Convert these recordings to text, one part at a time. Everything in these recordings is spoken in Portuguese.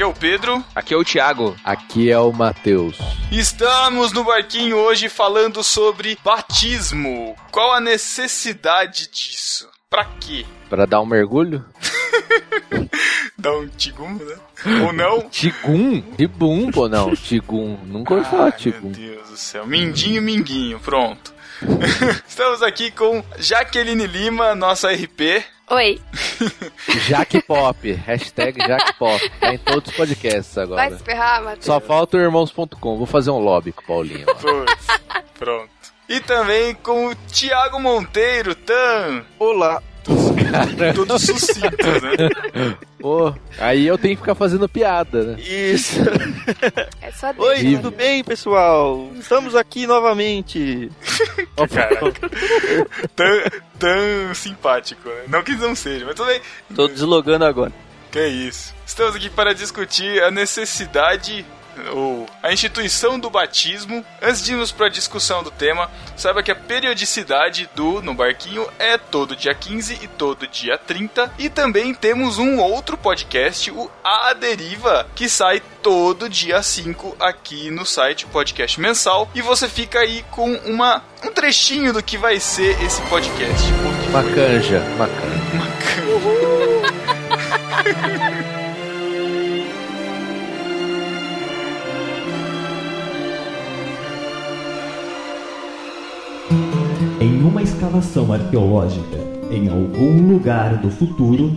Aqui é o Pedro. Aqui é o Thiago. Aqui é o Matheus. Estamos no barquinho hoje falando sobre batismo. Qual a necessidade disso? Pra quê? Pra dar um mergulho? Dar um tigum, né? Ou não? Tigum? Tibum, pô, não. Tigum. Nunca ouvi falar tigum. Meu Deus do céu. Mindinho, minguinho. Pronto. Estamos aqui com Jaqueline Lima, nossa RP. Oi, Jaque Pop. Hashtag Jaque Pop. Tá em todos os podcasts vai agora. se ferrar, Matheus. Só falta o irmãos.com. Vou fazer um lobby com o Paulinho. Pronto. E também com o Thiago Monteiro, Tan. Olá. Tudo sucinto, né? Pô, aí eu tenho que ficar fazendo piada, né? Isso. É só Oi, tudo bem, pessoal? Estamos aqui novamente. Caraca. Tão, tão simpático, né? Não que não seja, mas tudo bem. Tô deslogando agora. Que isso. Estamos aqui para discutir a necessidade ou a instituição do batismo. Antes de irmos para a discussão do tema, saiba que a periodicidade do No Barquinho é todo dia 15 e todo dia 30. E também temos um outro podcast, o A Deriva, que sai todo dia 5 aqui no site Podcast Mensal. E você fica aí com uma, um trechinho do que vai ser esse podcast. Uma canja, uma canja. Em uma escavação arqueológica em algum lugar do futuro,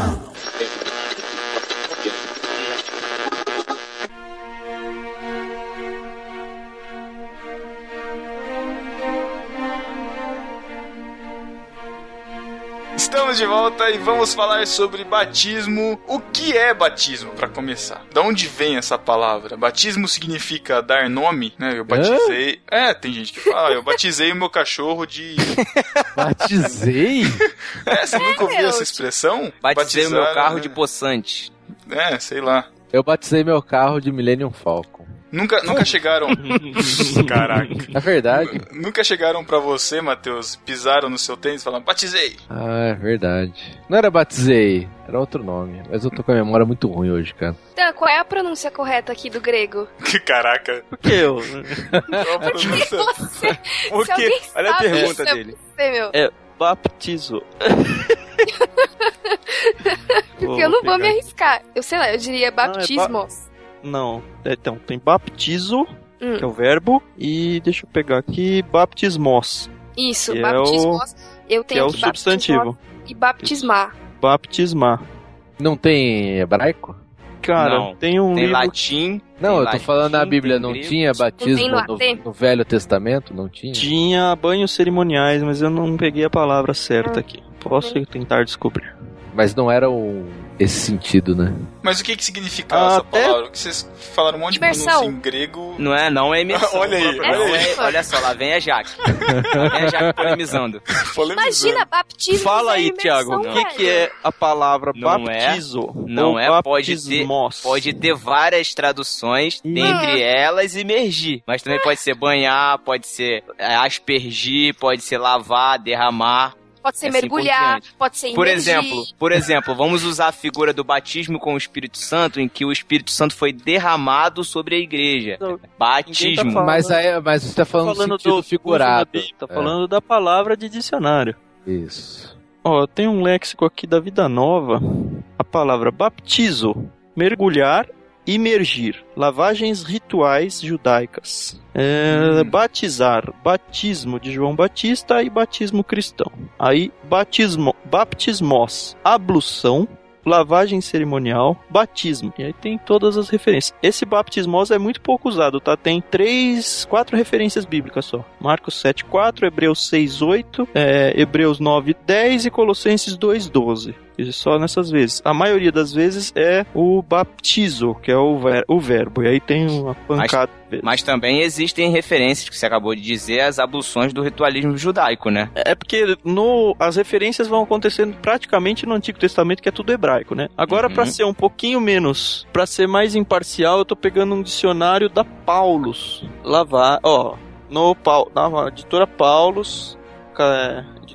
Estamos de volta e vamos falar sobre batismo. O que é batismo, para começar? Da onde vem essa palavra? Batismo significa dar nome, né? Eu batizei. É, tem gente que fala, eu batizei o meu cachorro de. Batizei? É, você nunca ouviu meu, essa expressão? Batizei o meu carro né? de poçante. É, sei lá. Eu batizei meu carro de Millennium Falcon. Nunca, nunca chegaram. Caraca. É verdade. Nunca chegaram pra você, Matheus, pisaram no seu tênis e falaram, batizei. Ah, é verdade. Não era batizei, era outro nome. Mas eu tô com a memória muito ruim hoje, cara. Então, qual é a pronúncia correta aqui do grego? Caraca. Por que eu? Qual a pronúncia? Você, Por alguém Olha a pergunta isso é dele. Você, meu. É baptizo. Porque eu não vou me arriscar. Eu sei lá, eu diria baptismo. Não, é, então tem baptizo, Hum. que é o verbo, e deixa eu pegar aqui, baptismos, Isso, que é baptismo. Eu que tenho é o que baptismos substantivo. E baptismar. Baptismar. Não tem hebraico? Cara, Não, tem um Tem livro latim. Não, tem eu tô latim, falando na Bíblia, não grego. tinha batismo tem no no, Velho Testamento? Não tinha? tinha banhos cerimoniais, mas eu não peguei a palavra certa aqui. Posso tentar descobrir. Mas não era um, esse sentido, né? Mas o que que significa Ah, essa até- palavra? Que vocês falaram um monte de Imersão. pronúncia em grego. Não é, não é imersão. Olha aí, Não olha aí. é- olha só, lá vem a Jaque. Lá vem a Jaque polemizando. Polemizando. Imagina, batismo. Fala é aí, Thiago, o que, que é a palavra Não é, baptizo? Não ou é, pode ter, pode ter várias traduções, dentre elas imergir. Mas também pode ser banhar, pode ser é, aspergir, pode ser lavar, derramar. Pode ser assim por mergulhar, pode ser Por exemplo, por exemplo, vamos usar a figura do batismo com o Espírito Santo, em que o Espírito Santo foi derramado sobre a igreja. Não, ninguém Batismo. tá falando- Mas, aí, mas você tá falando, falando do figurado. uso da Bíblia, tá É. falando da palavra de dicionário. Isso. Ó, tem um léxico aqui da Vida Nova. A palavra baptizo, mergulhar, imergir, lavagens rituais judaicas. É, Batizar, batismo de João Batista e batismo cristão. Aí, batismo, baptismos, ablução, lavagem cerimonial, batismo. E aí tem todas as referências. Esse baptismos é muito pouco usado, tá? Tem três, quatro referências bíblicas só. Marcos 7:4, Hebreus 6:8, é, Hebreus 9:10 e Colossenses 2:12. Só nessas vezes. A maioria das vezes é o baptizo, que é o, ver- o verbo. E aí tem uma pancada. vezes. Mas também existem referências, que você acabou de dizer, às abluções do ritualismo judaico, né? É porque no, as referências vão acontecendo praticamente no Antigo Testamento, que é tudo hebraico, né? Agora, Uhum. pra ser um pouquinho menos, pra ser mais imparcial, eu tô pegando um dicionário da Paulus. Lavar, ó, no na editora Paulus,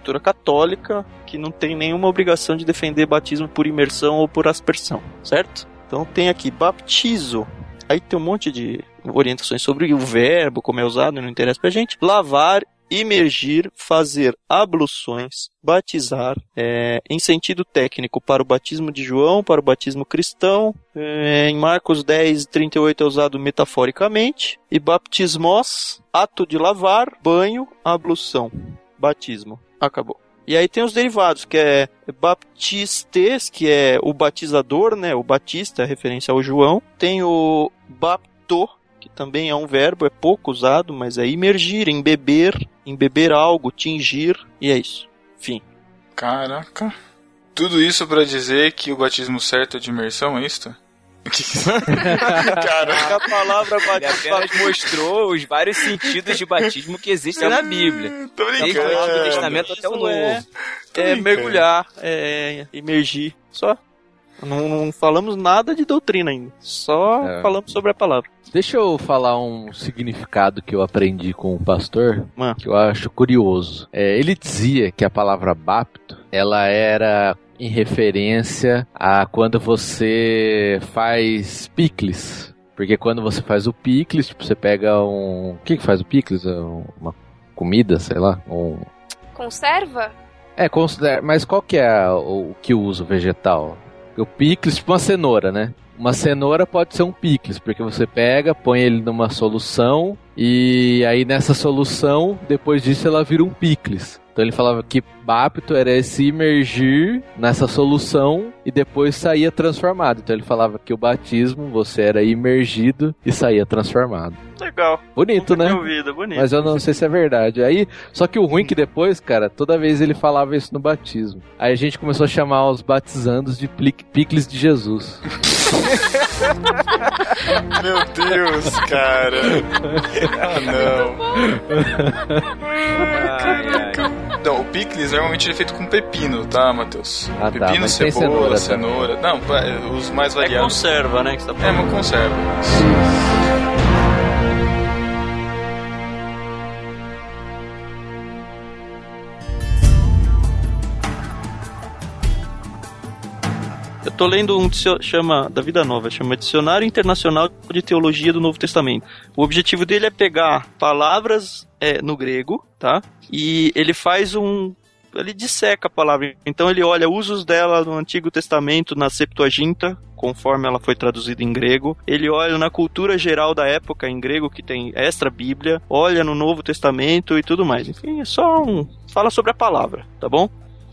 editora católica, que não tem nenhuma obrigação de defender batismo por imersão ou por aspersão, certo? Então tem aqui baptizo. Aí tem um monte de orientações sobre o verbo, como é usado, não interessa pra gente. Lavar, imergir, fazer abluções, batizar, é, em sentido técnico para o batismo de João, para o batismo cristão. É, em Marcos 10, 38 é usado metaforicamente. E baptismos, ato de lavar, banho, ablução, batismo. Acabou. E aí tem os derivados, que é baptistes, que é o batizador, né? O batista, referência ao João. Tem o bapto, que também é um verbo, é pouco usado, mas é imergir, embeber, embeber algo, tingir, e é isso. Fim. Caraca. Tudo isso pra dizer que o batismo certo é de imersão, é isso? Caraca. A palavra Ele apenas mostrou os vários sentidos de batismo que existem na Bíblia. Tô Desde o Antigo brincando. Testamento até o Novo. é- é mergulhar, é imergir, só. Não, não falamos nada de doutrina ainda, só É. falamos sobre a palavra. Deixa eu falar um significado que eu aprendi com o pastor, Mano. que eu acho curioso. É, ele dizia que a palavra bapto, ela era em referência a quando você faz picles. Porque quando você faz o picles, tipo, você pega um... O que que faz o picles? É Uma comida, sei lá? Um... Conserva? É, considera... mas qual que é o, que usa o vegetal? O picles, tipo uma cenoura, né? Uma cenoura pode ser um picles, porque você pega, põe ele numa solução e aí nessa solução, depois disso ela vira um picles. Então ele falava que bapto era esse imergir nessa solução e depois saía transformado. Então ele falava que o batismo você era imergido e saía transformado. Legal. Bonito, Nunca né? ouvido, bonito. Mas eu não sei se é verdade. Aí, só que o ruim é que depois, cara, toda vez ele falava isso no batismo. Aí a gente começou a chamar os batizandos de picles de Jesus. Meu Deus, cara. Ah, não. Ai, ai. Então, o picles normalmente é feito com pepino, tá, Matheus? Ah, tá, pepino, tem cebola, cenoura cenoura. Não, os mais É variados. conserva, né, que você tá É falando. uma conserva. Eu tô lendo um chama da Vida Nova, chama Dicionário Internacional de Teologia do Novo Testamento. O objetivo dele é pegar palavras é, no grego, tá? E ele faz um ele disseca a palavra. Então ele olha usos dela no Antigo Testamento, na Septuaginta, conforme ela foi traduzida em grego. Ele olha na cultura geral da época em grego, que tem extra Bíblia, olha no Novo Testamento e tudo mais. Enfim, é só um fala sobre a palavra, tá bom?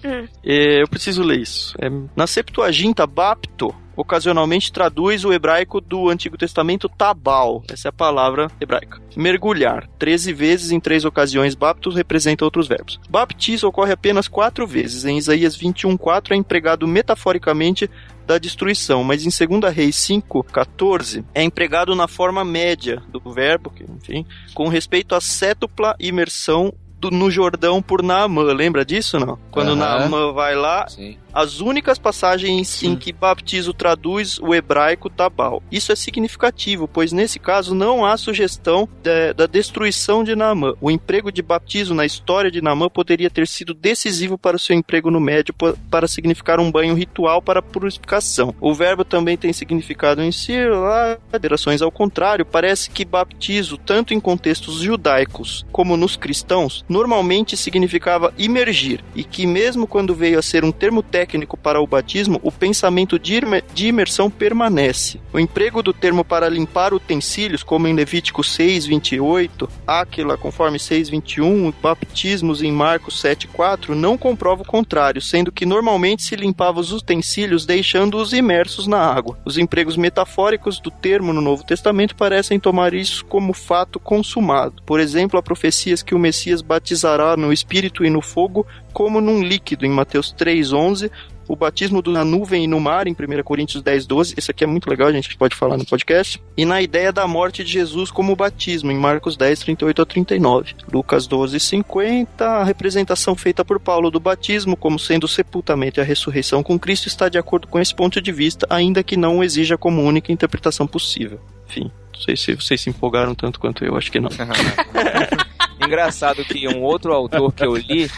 Hum. É, eu preciso ler isso. É, na Septuaginta, bapto ocasionalmente traduz o hebraico do Antigo Testamento tabal. Essa é a palavra hebraica. Mergulhar. Treze vezes em três ocasiões, baptos representa outros verbos. Baptizo ocorre apenas quatro vezes. Em Isaías 21:4 é empregado metaforicamente da destruição, mas em 2 Reis 5:14 é empregado na forma média do verbo, que, enfim, com respeito à cétupla imersão do- no Jordão por Naamã. Lembra disso, não? Quando Aham. Naamã vai lá, Sim. As únicas passagens em que baptizo traduz o hebraico tabal. Isso é significativo, pois nesse caso não há sugestão da, da destruição de Naamã. O emprego de baptizo na história de Naamã poderia ter sido decisivo para o seu emprego no médio para significar um banho ritual para purificação. O verbo também tem significado em si, lá, alterações ao contrário, parece que baptizo, tanto em contextos judaicos como nos cristãos, normalmente significava imergir, e que mesmo quando veio a ser um termo técnico para o batismo, o pensamento de de imersão permanece. O emprego do termo para limpar utensílios, como em Levítico 6, 28, Áquila, conforme 6, 21, e baptismos em Marcos 7, 4, não comprova o contrário, sendo que normalmente se limpava os utensílios deixando-os imersos na água. Os empregos metafóricos do termo no Novo Testamento parecem tomar isso como fato consumado. Por exemplo, há profecias que o Messias batizará no Espírito e no fogo, como num líquido, em Mateus 3,11, o batismo na nuvem e no mar, em 1 Coríntios 10, 12. Isso aqui é muito legal, a gente pode falar no podcast. E na ideia da morte de Jesus como batismo, em Marcos 10, 38 a 39. Lucas 12, 50. A representação feita por Paulo do batismo como sendo o sepultamento e a ressurreição com Cristo está de acordo com esse ponto de vista, ainda que não exija como única interpretação possível. Enfim, não sei se vocês se empolgaram tanto quanto eu, acho que não. Engraçado que um outro autor que eu li,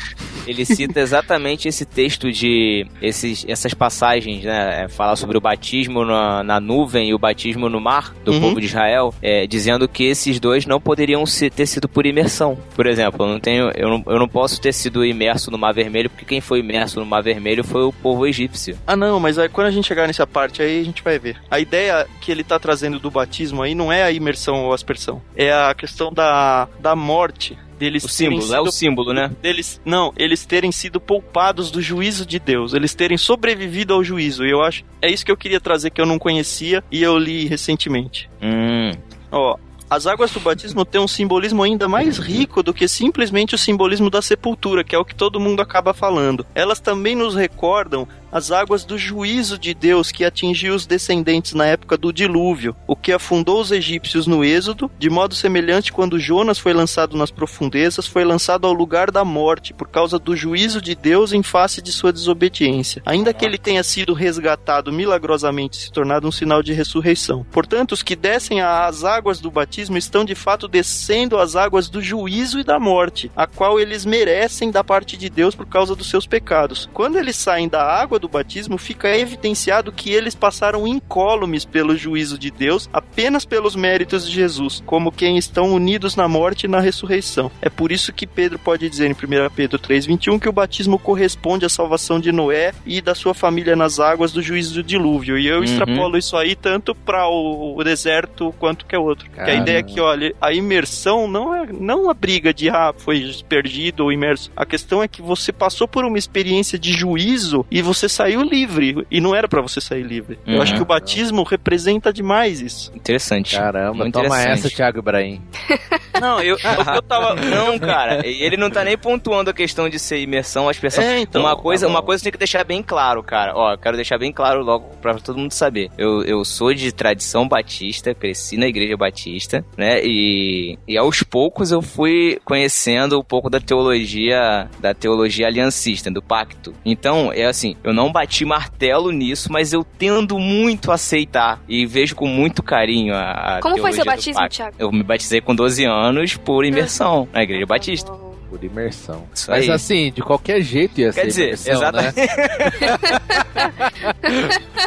ele cita exatamente esse texto de esses, essas passagens, né? é, Fala sobre o batismo na, na nuvem e o batismo no mar do Uhum. povo de Israel, é, dizendo que esses dois não poderiam se- ter sido por imersão. Por exemplo, eu não tenho, eu não, eu não posso ter sido imerso no Mar Vermelho, porque quem foi imerso no Mar Vermelho foi o povo egípcio. Ah, não, mas aí, quando a gente chegar nessa parte aí, a gente vai ver. A ideia que ele tá trazendo do batismo aí não é a imersão ou aspersão. É a questão da, da morte deles O símbolo, é o sido- símbolo, né? deles não, eles terem sido poupados do juízo de Deus, eles terem sobrevivido ao juízo. E eu acho é isso que eu queria trazer que eu não conhecia e eu li recentemente. Hum, Ó, as águas do batismo têm um simbolismo ainda mais rico do que simplesmente o simbolismo da sepultura, que é o que todo mundo acaba falando. Elas também nos recordam as águas do juízo de Deus que atingiu os descendentes na época do dilúvio, o que afundou os egípcios no Êxodo, de modo semelhante quando Jonas foi lançado nas profundezas, foi lançado ao lugar da morte por causa do juízo de Deus em face de sua desobediência. Ainda que ele tenha sido resgatado milagrosamente se tornado um sinal de ressurreição. Portanto, os que descem às águas do batismo estão de fato descendo às águas do juízo e da morte, a qual eles merecem da parte de Deus por causa dos seus pecados. Quando eles saem da água do batismo, fica evidenciado que eles passaram incólumes pelo juízo de Deus apenas pelos méritos de Jesus, como quem estão unidos na morte e na ressurreição. É por isso que Pedro pode dizer em 1 Pedro 3:21 que o batismo corresponde à salvação de Noé e da sua família nas águas do juízo do dilúvio. E eu Uhum. extrapolo isso aí tanto para o, o deserto quanto que é outro. Que a ideia é que, olha, a imersão não é não a briga de ah, foi perdido ou imerso. A questão é que você passou por uma experiência de juízo e você saiu livre. E não era pra você sair livre. Eu Uhum. acho que o batismo representa demais isso. interessante. Caramba, Muito toma interessante. essa, Thiago Ibrahim. Não, eu, eu tava. Não, cara, ele não tá nem pontuando a questão de ser imersão, expressão. É, então. uma coisa, tá uma coisa tem que deixar bem claro, cara. Ó, eu quero deixar bem claro logo pra todo mundo saber. Eu, eu sou de tradição batista, cresci na igreja batista, né? E, e aos poucos eu fui conhecendo um pouco da teologia, da teologia aliancista, do pacto. Então, é assim, eu não bati martelo nisso, mas eu tendo muito a aceitar e vejo com muito carinho a, a Como foi seu batismo. Thiago? Eu me batizei com 12 anos por imersão na igreja batista. Por imersão. Isso Mas aí. assim, de qualquer jeito ia Quer ser dizer, imersão, né? exatamente.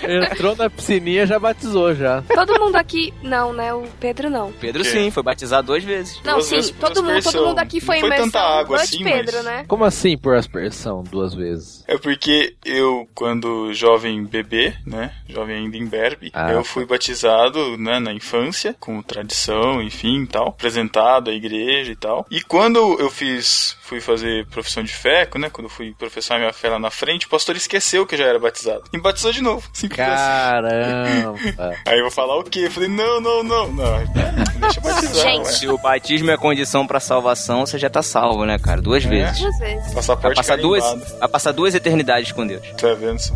Entrou na piscininha já batizou já. Todo mundo aqui. Não, né? O Pedro não. Pedro sim, foi batizado duas vezes. Não, Duas sim, vezes por todo mundo, todo aspersão. mundo aqui foi Não foi imersão. tanta água assim, Pedro, mas- né? Como assim por aspersão duas vezes? É porque eu, quando jovem bebê, né, jovem ainda em berbe, Ah, eu tá. fui batizado, né, na infância, como tradição, enfim, tal, apresentado à igreja e tal. E quando eu fiz, fui fazer profissão de fé, né, quando eu fui professar minha fé lá na frente, o pastor esqueceu que eu já era batizado. E me batizou de novo. Simples assim. Caramba. Aí eu vou falar o quê? Eu falei, não, não, não, não. Deixa eu batizar, Gente. Se o batismo é condição pra salvação, você já tá salvo, né, cara? Duas É. vezes. Duas vezes. Vai passar, duas, vai passar duas eternidades com Deus. Tá vendo só?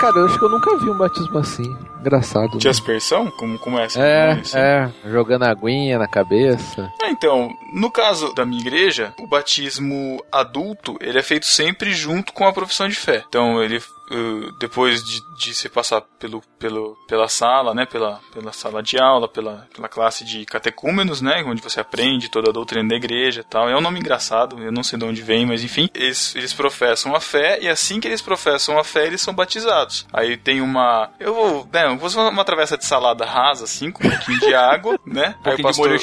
Cara, eu acho que eu nunca vi um batismo assim. Engraçado. De né? aspersão? Como, como é essa? É, Assim? é, jogando aguinha na cabeça. Ah, então, no caso da minha igreja, o batismo adulto, ele é feito sempre junto com a profissão de fé. Então, ele uh, depois de, de se passar pelo, pelo, pela sala, né, pela, pela sala de aula, pela, pela classe de catecúmenos, né, onde você aprende toda a doutrina da igreja e tal. É um nome engraçado, eu não sei de onde vem, mas enfim, eles, eles professam a fé e assim que eles professam a fé, eles são batizados. Aí tem uma, eu vou, né, eu vou fazer uma travessa de salada rasa assim, com um pouquinho de água, né? Um pouquinho de molho.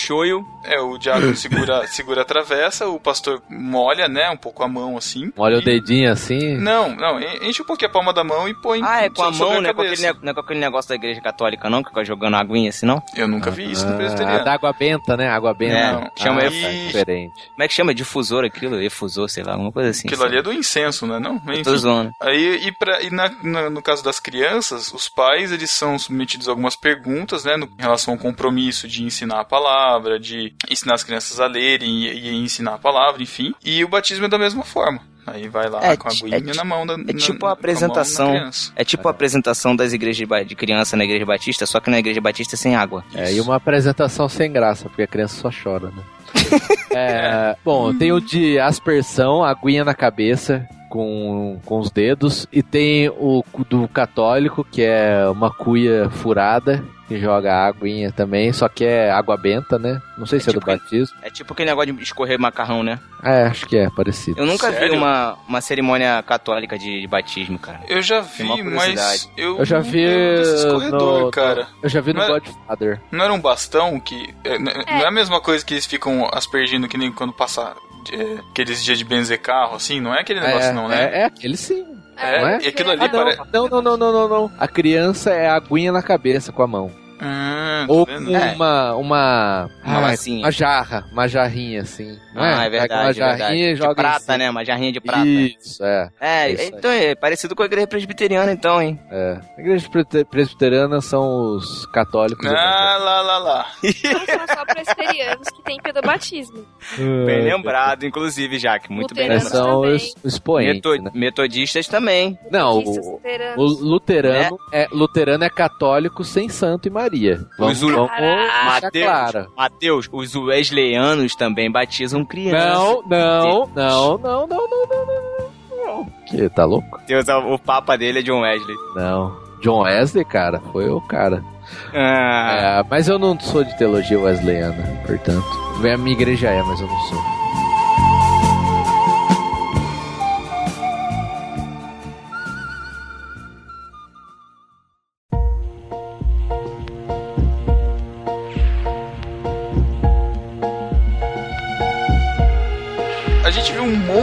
É, o diácono segura, segura a travessa, o pastor molha, né, um pouco a mão assim. Olha e... o dedinho assim. Não, não, en- enche um pouquinho a palma da mão e põe Ah, é com a mão, né? Com aquele, não é com aquele negócio da igreja católica, não? Que fica jogando aguinha assim, não? Eu nunca vi isso no Ah, presbiteriano. da água benta, né? Água benta. Não, chama ah, aí- tá diferente. Como é que chama? Difusor aquilo? Efusor, sei lá, alguma coisa assim. Aquilo ali é do incenso, né? Não? Eu Enfim. tô zoando. Aí, e, pra, e na- na- no caso das crianças, os pais eles são submetidos a algumas perguntas, né, no, em relação ao compromisso de ensinar a palavra, de ensinar as crianças a lerem e, e ensinar a palavra, enfim. E o batismo é da mesma forma. Aí vai lá É com a ti- aguinha é na mão da É tipo a apresentação. É tipo a apresentação das igrejas de de criança na igreja batista, só que na igreja batista sem água. É, e uma apresentação sem graça, porque a criança só chora, né? É, bom, tem o de aspersão, aguinha na cabeça com, com os dedos, e tem o do católico, que é uma cuia furada, que joga aguinha também, só que é água benta, né? Não sei se é, tipo do batismo. É tipo aquele negócio de escorrer macarrão, né? É, acho que é parecido. Eu nunca vi Sério? uma, uma cerimônia católica de, de batismo, cara. Eu já vi, mas eu, Eu já vi escorredor, no- cara. Eu já vi no Não é- Godfather. Não era um bastão que. é, Não é a mesma coisa que eles ficam aspergindo que nem quando passa é, aqueles dias de benzer carro, assim? Não é aquele negócio, é, não, né? É, é aquele sim. É, não é? e aquilo ali Ah, não, parece. não, não, não, não, não, não. A criança é aguinha na cabeça com a mão. Ah, tá Ou vendo? uma. Uma. Uma Ai, massinha. uma jarra. Uma jarrinha assim. Não Ah, é Pega verdade, uma é jarrinha verdade. De prata, cima. né? Uma jarrinha de prata. Isso, é. É, É isso aí. então é parecido com a igreja presbiteriana, então, hein? é. A igreja presbiteriana são os católicos. Ah, lá, lá, lá. Não são só presbiterianos que tem pedobatismo. Bem lembrado, inclusive, Jaque. Muito bem lembrado. são os, os expoentes. Meto- né? Metodistas também. Não, Metodistas, o, luteranos. o luterano é luterano é católico sem santo e putaria. Vamos, os vamos Mateus, clara. Mateus, os wesleyanos também batizam crianças. Não, não, não, não, não, não, não, não. não. Que, tá louco? Deus, o papa dele é John Wesley. Não. John Wesley, cara, foi o cara. Ah. É, mas eu não sou de teologia wesleyana, portanto. A minha igreja é, mas eu não sou.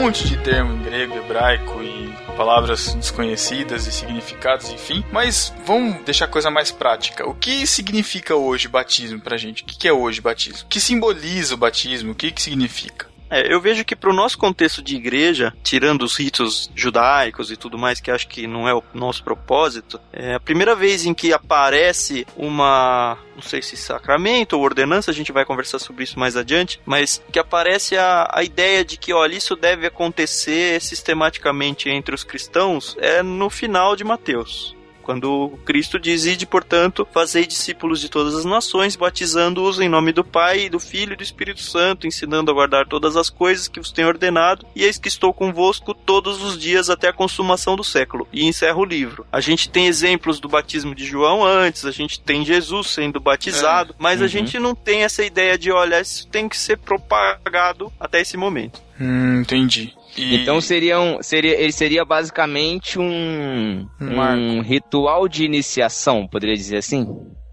Monte de termo em grego, hebraico e palavras desconhecidas e significados, enfim. Mas vamos deixar a coisa mais prática. O que significa hoje batismo pra gente? O que é hoje batismo? O que simboliza o batismo? O que que significa? É, eu vejo que pro nosso contexto de igreja, tirando os ritos judaicos e tudo mais, que acho que não é o nosso propósito, é a primeira vez em que aparece uma, não sei se sacramento ou ordenança, a gente vai conversar sobre isso mais adiante, mas que aparece a, a ideia de que, olha, isso deve acontecer sistematicamente entre os cristãos, é no final de Mateus. Quando Cristo diz, ide, portanto, fazei discípulos de todas as nações, batizando-os em nome do Pai, do Filho e do Espírito Santo, ensinando a guardar todas as coisas que vos tenho ordenado, e eis que estou convosco todos os dias até a consumação do século. E encerra o livro. A gente tem exemplos do batismo de João antes, a gente tem Jesus sendo batizado, é. mas uhum. a gente não tem essa ideia de, olha, isso tem que ser propagado até esse momento. Hum, entendi. E... Então seria, um, seria, ele seria basicamente um, um ritual de iniciação, poderia dizer assim?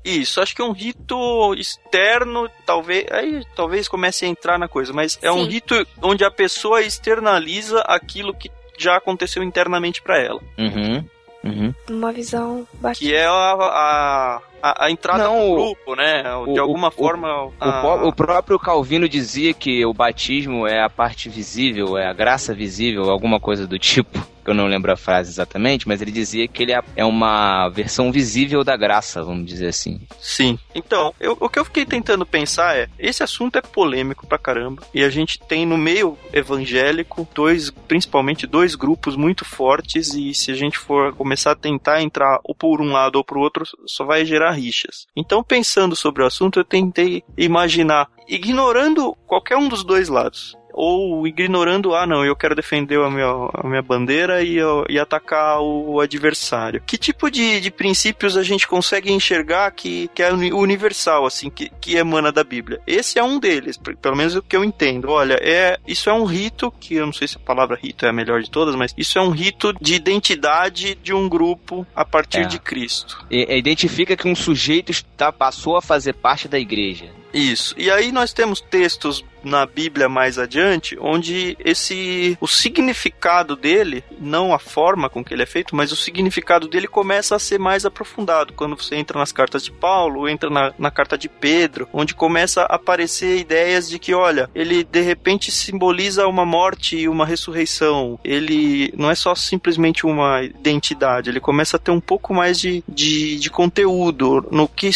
Isso, acho que é um rito externo, talvez, aí talvez comece a entrar na coisa, mas é Sim. um rito onde a pessoa externaliza aquilo que já aconteceu internamente para ela. Uhum. Uhum. Uma visão bastante. Que é a, a, a, a entrada Não, no grupo, né? De o, alguma o, forma. O, a... o, próprio Calvino dizia que o batismo é a parte visível, é a graça visível, alguma coisa do tipo eu não lembro a frase exatamente, mas ele dizia que ele é, é uma versão visível da graça, vamos dizer assim. Sim. Então, eu, o que eu fiquei tentando pensar é, esse assunto é polêmico pra caramba, e a gente tem no meio evangélico dois, principalmente dois grupos muito fortes, e se a gente for começar a tentar entrar ou por um lado ou por outro, só vai gerar rixas. Então, pensando sobre o assunto, eu tentei imaginar, ignorando qualquer um dos dois lados, ou ignorando, ah, não, eu quero defender a minha, a minha bandeira e, e atacar o adversário. Que tipo de, de princípios a gente consegue enxergar que, que é universal, assim, que, que emana da Bíblia? Esse é um deles, pelo menos o que eu entendo. Olha, é, isso é um rito, que eu não sei se a palavra rito é a melhor de todas, mas isso é um rito de identidade de um grupo a partir é. de Cristo. E, identifica que um sujeito está, passou a fazer parte da igreja. Isso. E aí nós temos textos na Bíblia mais adiante, onde esse o significado dele, não a forma com que ele é feito, mas o significado dele começa a ser mais aprofundado. Quando você entra nas cartas de Paulo, entra na, na carta de Pedro, onde começa a aparecer ideias de que, olha, ele de repente simboliza uma morte e uma ressurreição. Ele não é só simplesmente uma identidade, ele começa a ter um pouco mais de, de, de conteúdo no que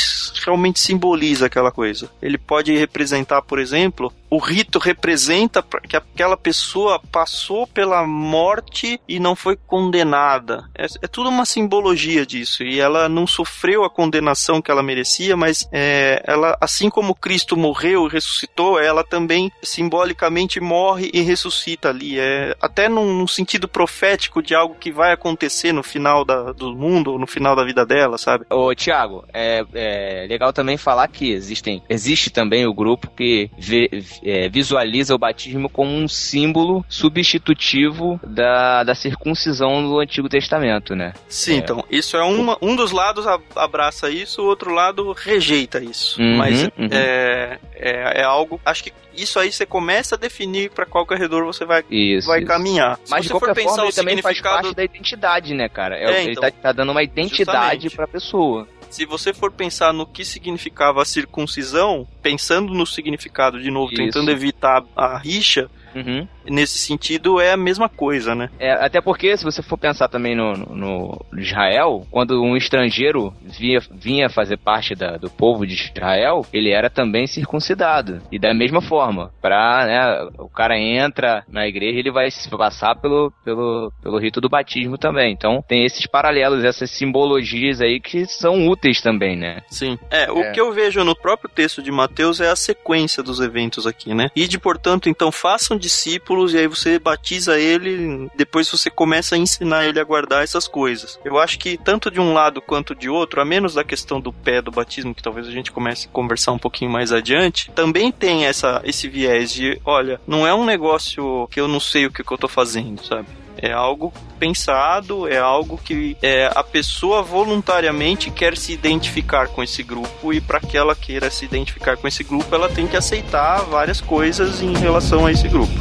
realmente simboliza aquela coisa. Ele pode representar, por exemplo, o rito representa que aquela pessoa passou pela morte e não foi condenada. É, é tudo uma simbologia disso. E ela não sofreu a condenação que ela merecia, mas é, ela, assim como Cristo morreu e ressuscitou, ela também simbolicamente morre e ressuscita ali. É, até num, num sentido profético de algo que vai acontecer no final da, do mundo, ou no final da vida dela, sabe? Ô, Tiago, é, é legal também falar que existem, existe também o grupo que vê, é, visualiza o batismo como um símbolo substitutivo da, da circuncisão do Antigo Testamento, né? Sim, é. então, isso é uma, um dos lados abraça isso, o outro lado rejeita isso. Uhum, Mas uhum. É, é, é, algo, acho que isso aí você começa a definir para qual corredor você vai, isso, vai isso. caminhar. Se Mas de qualquer forma, ele também faz parte da identidade, né, cara? É, é ele então, tá, tá, dando uma identidade para a pessoa se você for pensar no que significava a circuncisão, pensando no significado de novo, Isso. tentando evitar a rixa, Uhum. Nesse sentido, é a mesma coisa, né? É, até porque, se você for pensar também no, no Israel, quando um estrangeiro vinha, vinha fazer parte da, do povo de Israel, ele era também circuncidado. E da mesma forma, pra, né, o cara entra na igreja, ele vai passar pelo, pelo, pelo rito do batismo também. Então, tem esses paralelos, essas simbologias aí que são úteis também, né? Sim. É, o é. que eu vejo no próprio texto de Mateus é a sequência dos eventos aqui, né? E de, portanto, então, façam discípulos e aí você batiza ele, depois você começa a ensinar ele a guardar essas coisas. Eu acho que tanto de um lado quanto de outro, a menos da questão do pé do batismo, que talvez a gente comece a conversar um pouquinho mais adiante, também tem essa, esse viés de, olha, não é um negócio que eu não sei o que, que eu tô fazendo, sabe? É algo pensado, é algo que é, a pessoa voluntariamente quer se identificar com esse grupo e para que ela queira se identificar com esse grupo, ela tem que aceitar várias coisas em relação a esse grupo.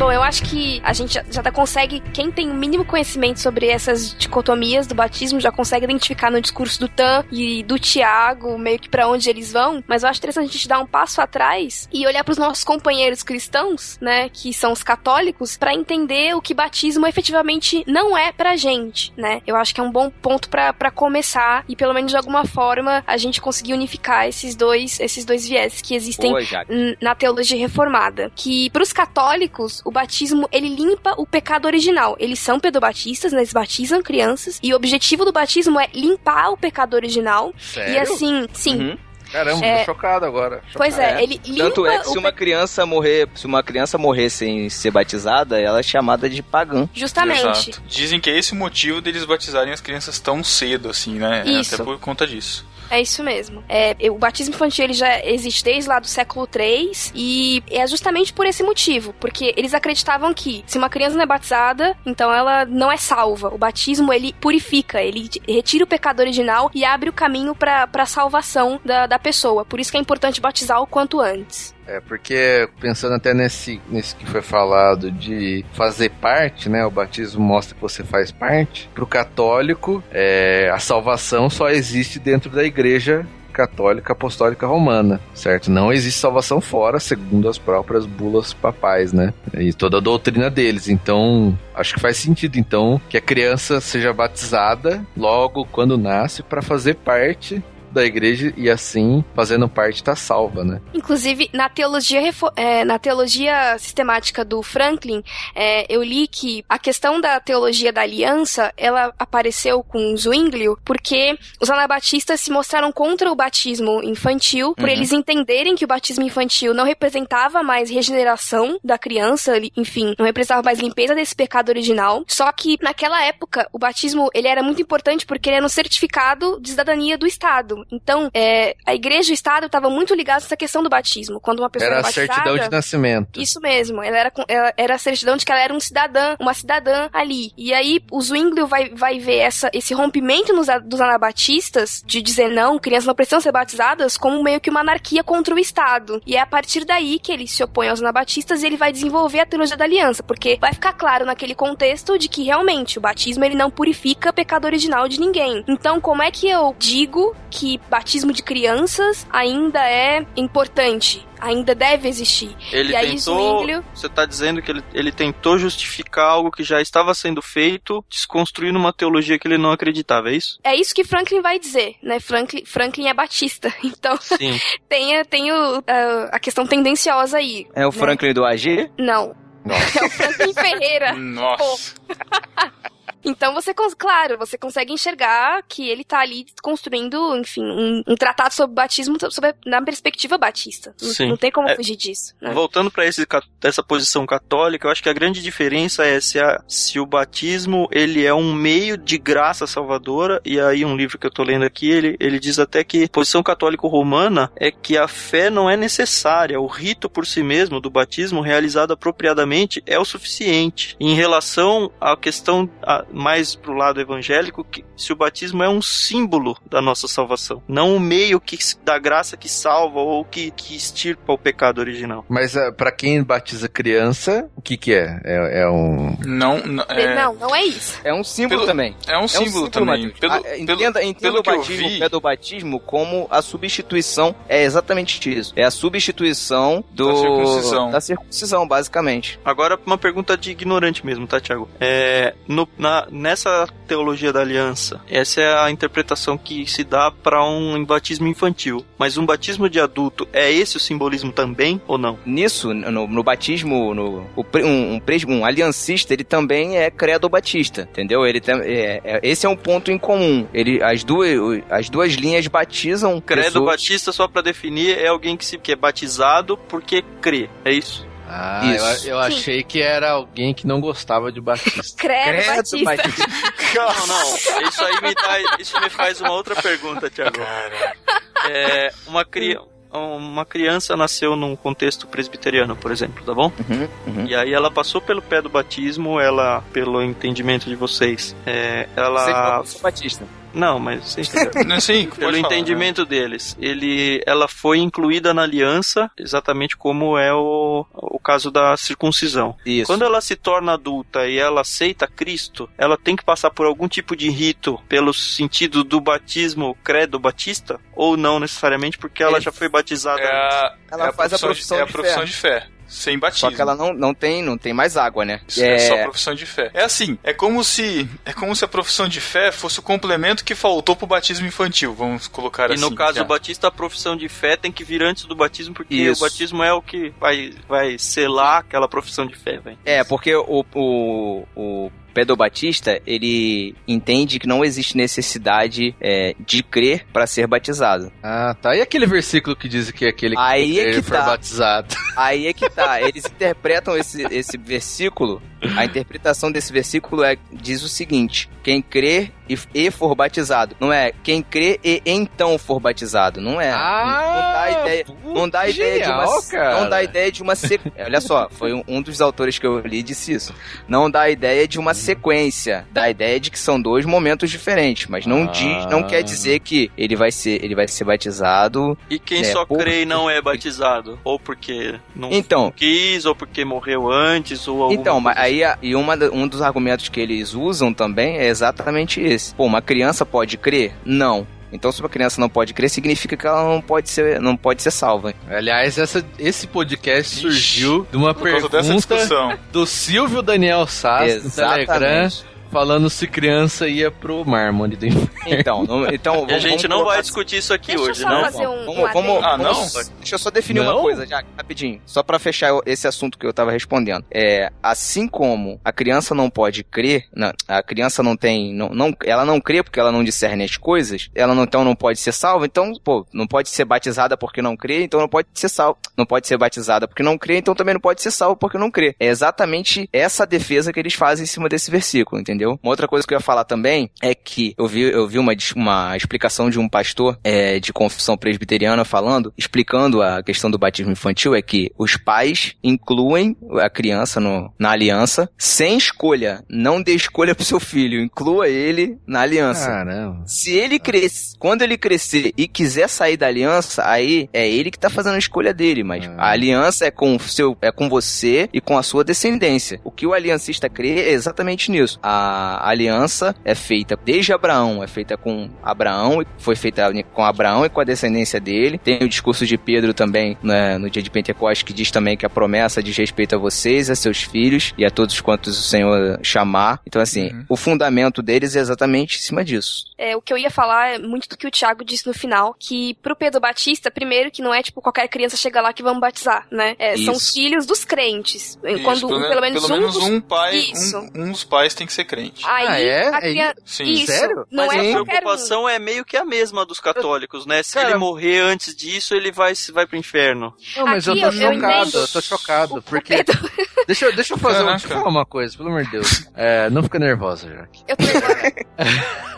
Bom, eu acho que a gente já, já tá, consegue, quem tem o mínimo conhecimento sobre essas dicotomias do batismo, já consegue identificar no discurso do Tan e do Tiago, meio que para onde eles vão, mas eu acho interessante a gente dar um passo atrás e olhar para os nossos companheiros cristãos, né, que são os católicos, para entender o que batismo efetivamente não é pra gente, né? Eu acho que é um bom ponto para começar e pelo menos de alguma forma a gente conseguir unificar esses dois esses dois viés que existem na teologia reformada, que para os católicos o batismo ele limpa o pecado original. Eles são pedobatistas, né? Eles batizam crianças e o objetivo do batismo é limpar o pecado original. Sério? E assim, sim. Uhum. Caramba, É. tô chocado agora. Pois é, ele limpa Tanto é que se uma criança morrer, se uma criança morrer sem ser batizada, ela é chamada de pagã. Justamente. Exato. Dizem que é esse o motivo deles batizarem as crianças tão cedo, assim, né? Isso. Até por conta disso. É isso mesmo. É, o batismo infantil ele já existe desde lá do século III e é justamente por esse motivo, porque eles acreditavam que se uma criança não é batizada, então ela não é salva. O batismo ele purifica, ele retira o pecado original e abre o caminho para a salvação da, da pessoa. Por isso que é importante batizar o quanto antes. É, porque pensando até nesse, nesse que foi falado de fazer parte, né? O batismo mostra que você faz parte. Pro católico, é, a salvação só existe dentro da igreja católica apostólica romana, certo? Não existe salvação fora, segundo as próprias bulas papais, né? E toda a doutrina deles. Então, acho que faz sentido, então, que a criança seja batizada logo quando nasce para fazer parte da igreja e assim, fazendo parte, tá salva, né? Inclusive, na teologia, é, na teologia sistemática do Franklin, é, eu li que a questão da teologia da aliança, ela apareceu com Zwinglio porque os anabatistas se mostraram contra o batismo infantil, por Uhum. eles entenderem que o batismo infantil não representava mais regeneração da criança, enfim, não representava mais limpeza desse pecado original. Só que, naquela época, o batismo, ele era muito importante porque ele era um certificado de cidadania do Estado. Então, é, a igreja e o Estado estavam muito ligados nessa questão do batismo. Quando uma pessoa Era era a certidão batizada, de nascimento. isso mesmo, ela era, ela era a certidão de que ela era um cidadã, uma cidadã ali. E aí o Zwinglio vai, vai ver essa, esse rompimento nos, a- dos anabatistas de dizer não, crianças não precisam ser batizadas como meio que uma anarquia contra o Estado. E é a partir daí que ele se opõe aos anabatistas e ele vai desenvolver a teologia da aliança, porque vai ficar claro naquele contexto de que realmente o batismo ele não purifica pecado original de ninguém. Então, como é que eu digo que batismo de crianças ainda é importante? Ainda deve existir. Ele E aí, tentou. Zwinglio- Você tá dizendo que ele, ele tentou justificar algo que já estava sendo feito, desconstruindo uma teologia que ele não acreditava, é isso? É isso que Franklin vai dizer, né? Franklin, Franklin é batista, então tem, a- tem o, a, a questão tendenciosa aí. É o né? Franklin do AG? Não, Nossa. é o Franklin Ferreira. Nossa. Então você, claro, você consegue enxergar que ele tá ali construindo, enfim, um, um tratado sobre batismo sobre, na perspectiva batista. Não- Sim. Não, tem como É, fugir disso. Né? Voltando para essa posição católica, eu acho que a grande diferença é se, a- se o batismo ele é um meio de graça salvadora, e aí um livro que eu tô lendo aqui, ele, ele diz até que a posição católico-romana é que a fé não é necessária, o rito por si mesmo do batismo realizado apropriadamente é o suficiente. Em relação à questão a- mais pro lado evangélico, que se o batismo é um símbolo da nossa salvação, não um meio que da graça que salva ou que, que extirpa o pecado original. Mas ah, pra quem batiza criança, o que que é? É, é um... Não, não, é, Não, não é isso. É um símbolo Pelo- também. é um símbolo também. Pelo, Ah, pelo, entenda entenda pelo o que eu batismo, vi- o pedobatismo como a substituição. É exatamente isso. É a substituição do, Da circuncisão. da circuncisão, basicamente. Agora, uma pergunta de ignorante mesmo, tá, Tiago? É, no- na- nessa teologia da aliança, essa é a interpretação que se dá para um batismo infantil. Mas um batismo de adulto, é esse o simbolismo também ou não? Nisso, no, no batismo, no, o um, um, um aliancista, ele também é credo batista, entendeu? Ele tam- é- é- esse é um ponto em comum. Ele, as, duas, as duas linhas batizam Credo pessoas- batista, só para definir, é alguém que, se, que é batizado porque crê. É isso? Ah, Isso. eu, eu achei que era alguém que não gostava de batista. Credo, batista. batista. Não, não. Isso aí me, dá, isso me faz uma outra pergunta, Tiago. É, uma, cri, uma criança nasceu num contexto presbiteriano, por exemplo, tá bom? Uhum, uhum. E aí ela passou pelo pé do batismo, ela, pelo entendimento de vocês, é, Você ela... sou batista. Não, mas Sim, pode Pelo falar, entendimento deles, ele, ela foi incluída na aliança, exatamente como é o, o caso da circuncisão. Isso. Quando ela se torna adulta e ela aceita Cristo, ela tem que passar por algum tipo de rito pelo sentido do batismo credo batista? Ou não necessariamente, porque ela Ele- já foi batizada É a, Ela é faz a profissão, profissão de, é a de profissão fé. de fé. Sem batismo. Só que ela não, não, tem, não tem mais água, né? Isso é... só profissão de fé. É assim, é como se é como se a profissão de fé fosse o complemento que faltou pro batismo infantil, vamos colocar E assim. no caso já. do batista, a profissão de fé tem que vir antes do batismo, porque Isso. o batismo é o que vai, vai selar aquela profissão de fé, velho. É, porque o, o, o pedobatista, ele entende que não existe necessidade é, de crer para ser batizado. Ah, tá. E aquele versículo que diz que aquele que Aí é que for tá. batizado? Aí é que tá, eles interpretam esse, esse versículo, a interpretação desse versículo é, diz o seguinte, quem crê e, e for batizado, não é quem crê e então for batizado, não é. não dá ideia, não dá ideia de uma, genial, cara. não dá ideia de uma sequência. Olha só, foi um, um dos autores que eu li disse isso. Não dá ideia de uma sequência, dá ideia de que são dois momentos diferentes, mas não Ah. diz, não quer dizer que ele vai ser, ele vai ser batizado E quem É, só por- crê e não é batizado? Ou porque não Então. quis, ou porque morreu antes, ou alguma Então, mas aí e uma, um dos argumentos que eles usam também é exatamente esse. Pô, uma criança pode crer? Não. Então, se uma criança não pode crer, significa que ela não pode ser, não pode ser salva. Aliás, essa, esse podcast surgiu de uma pergunta discussão. do Silvio Daniel Sass no Telegram, Exatamente. Falando se criança ia pro mármore do inferno. Então, não- então E a vamos- gente vamos não vai discutir isso aqui Deixa hoje, não? fazer um, Vamos, vamos. Ah, não? vamos- deixa eu só definir Não? uma coisa, já, rapidinho. Só pra fechar esse assunto que eu tava respondendo. É, assim como a criança não pode crer, não, a criança não tem, não, não, ela não crê porque ela não discerne as coisas, ela não, então não pode ser salva, então, pô, não pode ser batizada porque não crê, então não pode ser salva. Não pode ser batizada porque não crê, então também não pode ser salva porque não crê. É exatamente essa defesa que eles fazem em cima desse versículo, entendeu? Uma outra coisa que eu ia falar também é que eu vi, eu vi uma, uma explicação de um pastor é, de confissão presbiteriana falando, explicando a questão do batismo infantil, é que os pais incluem a criança no, na aliança sem escolha. Não dê escolha pro seu filho, inclua ele na aliança. Caramba. Se ele crescer, quando ele crescer e quiser sair da aliança, aí é ele que tá fazendo a escolha dele, mas Ah. a aliança é com seu, é com você e com a sua descendência. O que o aliancista crê é exatamente nisso. A aliança é feita desde Abraão, é feita com Abraão, e foi feita com Abraão e com a descendência dele. Tem o discurso de Pedro também né, no dia de Pentecostes que diz também que a promessa diz respeito a vocês, a seus filhos e a todos quantos o Senhor chamar. Então assim, Uhum. o fundamento deles é exatamente em cima disso. É, o que eu ia falar é muito do que o Thiago disse no final, que pro Pedro Batista, primeiro que não é tipo qualquer criança chega lá que vamos batizar, né? É, são filhos dos crentes. Isso, Quando pelo, pelo menos, pelo um, menos dos... um pai, Isso. um, um dos pais tem que ser crente. Aí Ah, é? a É criança... Sim. Isso. Sério? Não Mas é a um. preocupação é meio que a mesma dos católicos, né? Se Cara- ele morrer antes disso, ele vai, vai pro inferno. Não, mas Aqui eu tô eu- chocado, eu tô chocado, O- o porque... Pedro- Deixa, eu- deixa eu fazer, um- Caraca. deixa eu falar uma coisa, pelo amor de Deus. É, não fica nervosa, Jaque. Eu tô,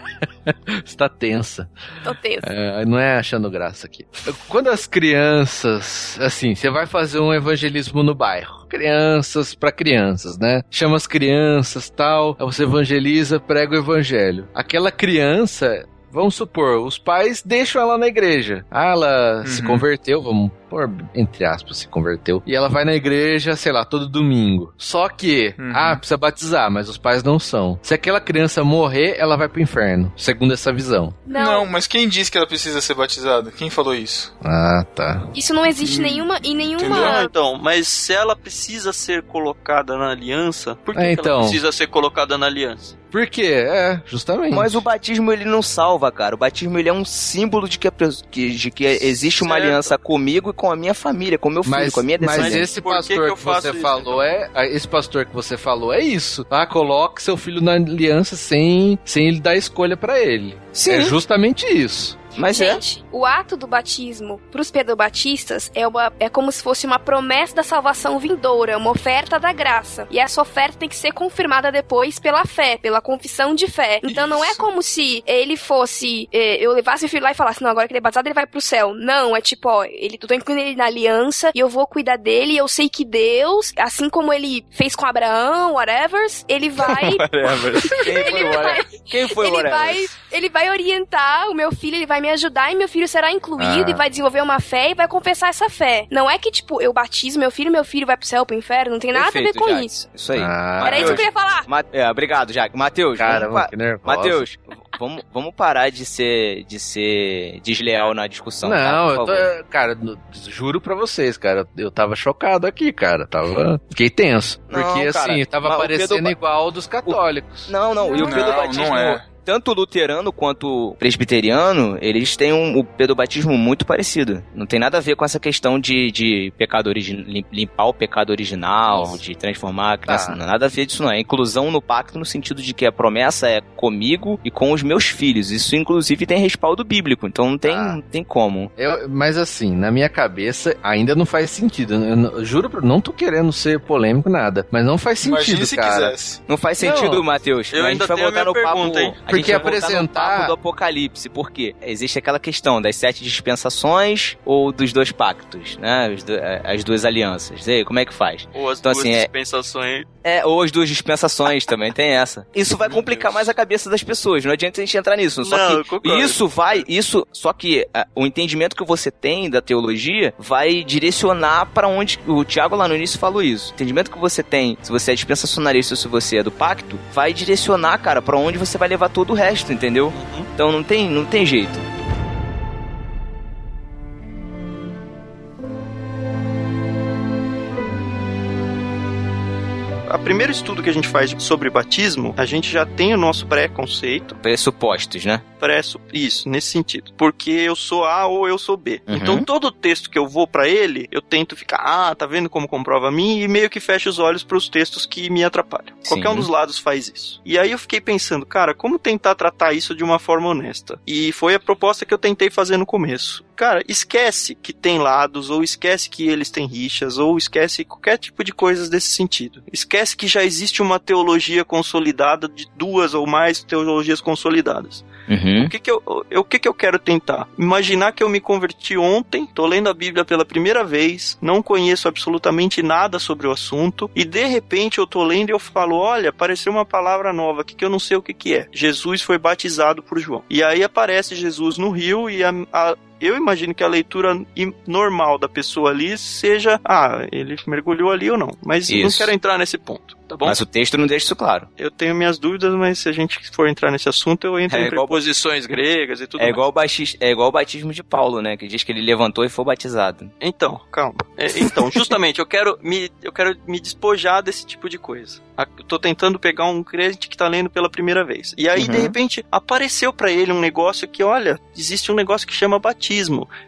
Você tá tensa. tô tensa. É, não é achando graça aqui. Quando as crianças, assim, você vai fazer um evangelismo no bairro. Crianças pra crianças, né? Chama as crianças, tal, aí você evangeliza, prega o evangelho. Aquela criança, vamos supor, os pais deixam ela na igreja. Ah, ela se Uhum. converteu, vamos pôr entre aspas, se converteu. E ela vai na igreja, sei lá, todo domingo. Só que, Uhum. ah, precisa batizar, mas os pais não são. Se aquela criança morrer, ela vai pro inferno, segundo essa visão. Não. Não, mas quem disse que ela precisa ser batizada? Quem falou isso? Ah, tá. isso não existe nenhuma em Não, nenhuma. então, mas se ela precisa ser colocada na aliança, por que, É, que então. ela precisa ser colocada na aliança? Por quê? É, justamente. Mas o batismo ele não salva, cara. O batismo ele é um símbolo de que, a pe- que- de que existe uma Certo. aliança comigo e com a minha família, com meu filho, Mas, com a minha mas descendência. esse Por que pastor que que, você isso, falou é. ah, Esse pastor que você falou é isso. Ah, coloque seu filho na aliança sem, sem ele dar escolha pra ele. Sim, É justamente isso. Mas é. Gente, o ato do batismo pros pedobatistas é, uma, é como se fosse uma promessa da salvação vindoura, uma oferta da graça. E essa oferta tem que ser confirmada depois pela fé, pela confissão de fé. Então não é Isso. como se ele fosse. eh, eu levasse meu filho lá e falasse, não, agora que ele é batizado, ele vai pro céu. Não, é tipo, ó, ele, eu tô incluindo ele na aliança e eu vou cuidar dele. E eu sei que Deus, assim como ele fez com Abraão, whatever, ele vai. Quem foi ele o vai Whatever? Quem foi o ele Whatever? vai, ele vai orientar o meu filho, ele vai me ajudar e meu filho será incluído Ah. e vai desenvolver uma fé e vai confessar essa fé. Não é que, tipo, eu batizo meu filho, meu filho vai pro céu, pro inferno, não tem nada a ver Perfeito, com Jaque. isso. Isso aí. Ah, Era isso que eu queria falar. Ma- é, obrigado, Jaque. Matheus, Cara, vamos pa- que nervosa. Matheus, vamos, vamos parar de ser, de ser desleal na discussão. tá? Não, Por eu tô, cara, juro pra vocês, cara, eu tava chocado aqui, cara, tava, fiquei tenso, Não, porque cara, assim, tava o parecendo Pedro- igual dos católicos. Não, não, e o Não, pedobatismo, não é. Tanto luterano quanto presbiteriano, eles têm um, o pedobatismo muito parecido. Não tem nada a ver com essa questão de, de pecado origi- limpar o pecado original, de transformar a criança. Tá. Não, nada a ver disso, não. É inclusão no pacto no sentido de que a promessa é comigo e com os meus filhos. Isso, inclusive, tem respaldo bíblico, então não tem, não tem como. Eu, mas assim, na minha cabeça ainda não faz sentido. Eu, não- eu juro, não tô querendo ser polêmico nada, mas não faz Imagine sentido, se cara. quisesse. Não faz sentido, Matheus. eu ainda a gente vai tenho a voltar no minha papo. pergunta, hein? A Porque gente vai voltar no apresentar- papo do Apocalipse. Por quê? Existe aquela questão das sete dispensações ou dos dois pactos, né? Os do- eh, As duas alianças. E aí, como é que faz? Ou as Então, duas assim, é- dispensações. É, ou as duas dispensações também tem essa. Isso vai complicar Deus. mais a cabeça das pessoas. Não adianta a gente entrar nisso. Só Não, eu que isso vai, isso, só que ah, o entendimento que você tem da teologia vai direcionar pra onde o Tiago lá no início falou isso. O entendimento que você tem, se você é dispensacionalista ou se você é do pacto, vai direcionar, cara, pra onde você vai levar todo o resto, entendeu? Uhum. Então não tem, não tem jeito. A primeiro estudo que a gente faz sobre batismo, a gente já tem o nosso pré-conceito, Pressupostos, né? preço isso, nesse sentido. Porque eu sou A ou eu sou B. Uhum. Então todo texto que eu vou pra ele, eu tento ficar, ah, tá vendo como comprova a mim? E meio que fecho os olhos pros textos que me atrapalham. Qualquer Sim. um dos lados faz isso. E aí eu fiquei pensando, cara, como tentar tratar isso de uma forma honesta? E foi a proposta que eu tentei fazer no começo. Cara, esquece que tem lados, ou esquece que eles têm rixas, ou esquece qualquer tipo de coisas desse sentido. Esquece que já existe uma teologia consolidada de duas ou mais teologias consolidadas. Uhum. O que que eu, eu- o que que eu quero tentar? Imaginar que eu me converti ontem, tô lendo a Bíblia pela primeira vez, não conheço absolutamente nada sobre o assunto, e de repente eu tô lendo e eu falo, olha, apareceu uma palavra nova aqui que eu não sei o que que é. Jesus foi batizado por João. E aí aparece Jesus no rio e a- a- eu imagino que a leitura normal da pessoa ali seja, ah, ele mergulhou ali ou não. Mas não Isso. quero entrar nesse ponto, tá bom? Mas o texto não deixa isso claro. Eu tenho minhas dúvidas, mas se a gente for entrar nesse assunto, eu entro É em igual- preposições gregas e tudo É mais. igual, o batis- é igual o batismo de Paulo, né? Que diz que ele levantou e foi batizado. Então, calma. É, então, justamente, eu quero me, eu quero me despojar desse tipo de coisa. Eu tô tentando pegar um crente que tá lendo pela primeira vez. E aí, de Uhum. repente, apareceu pra ele um negócio que, olha, existe um negócio que chama batismo.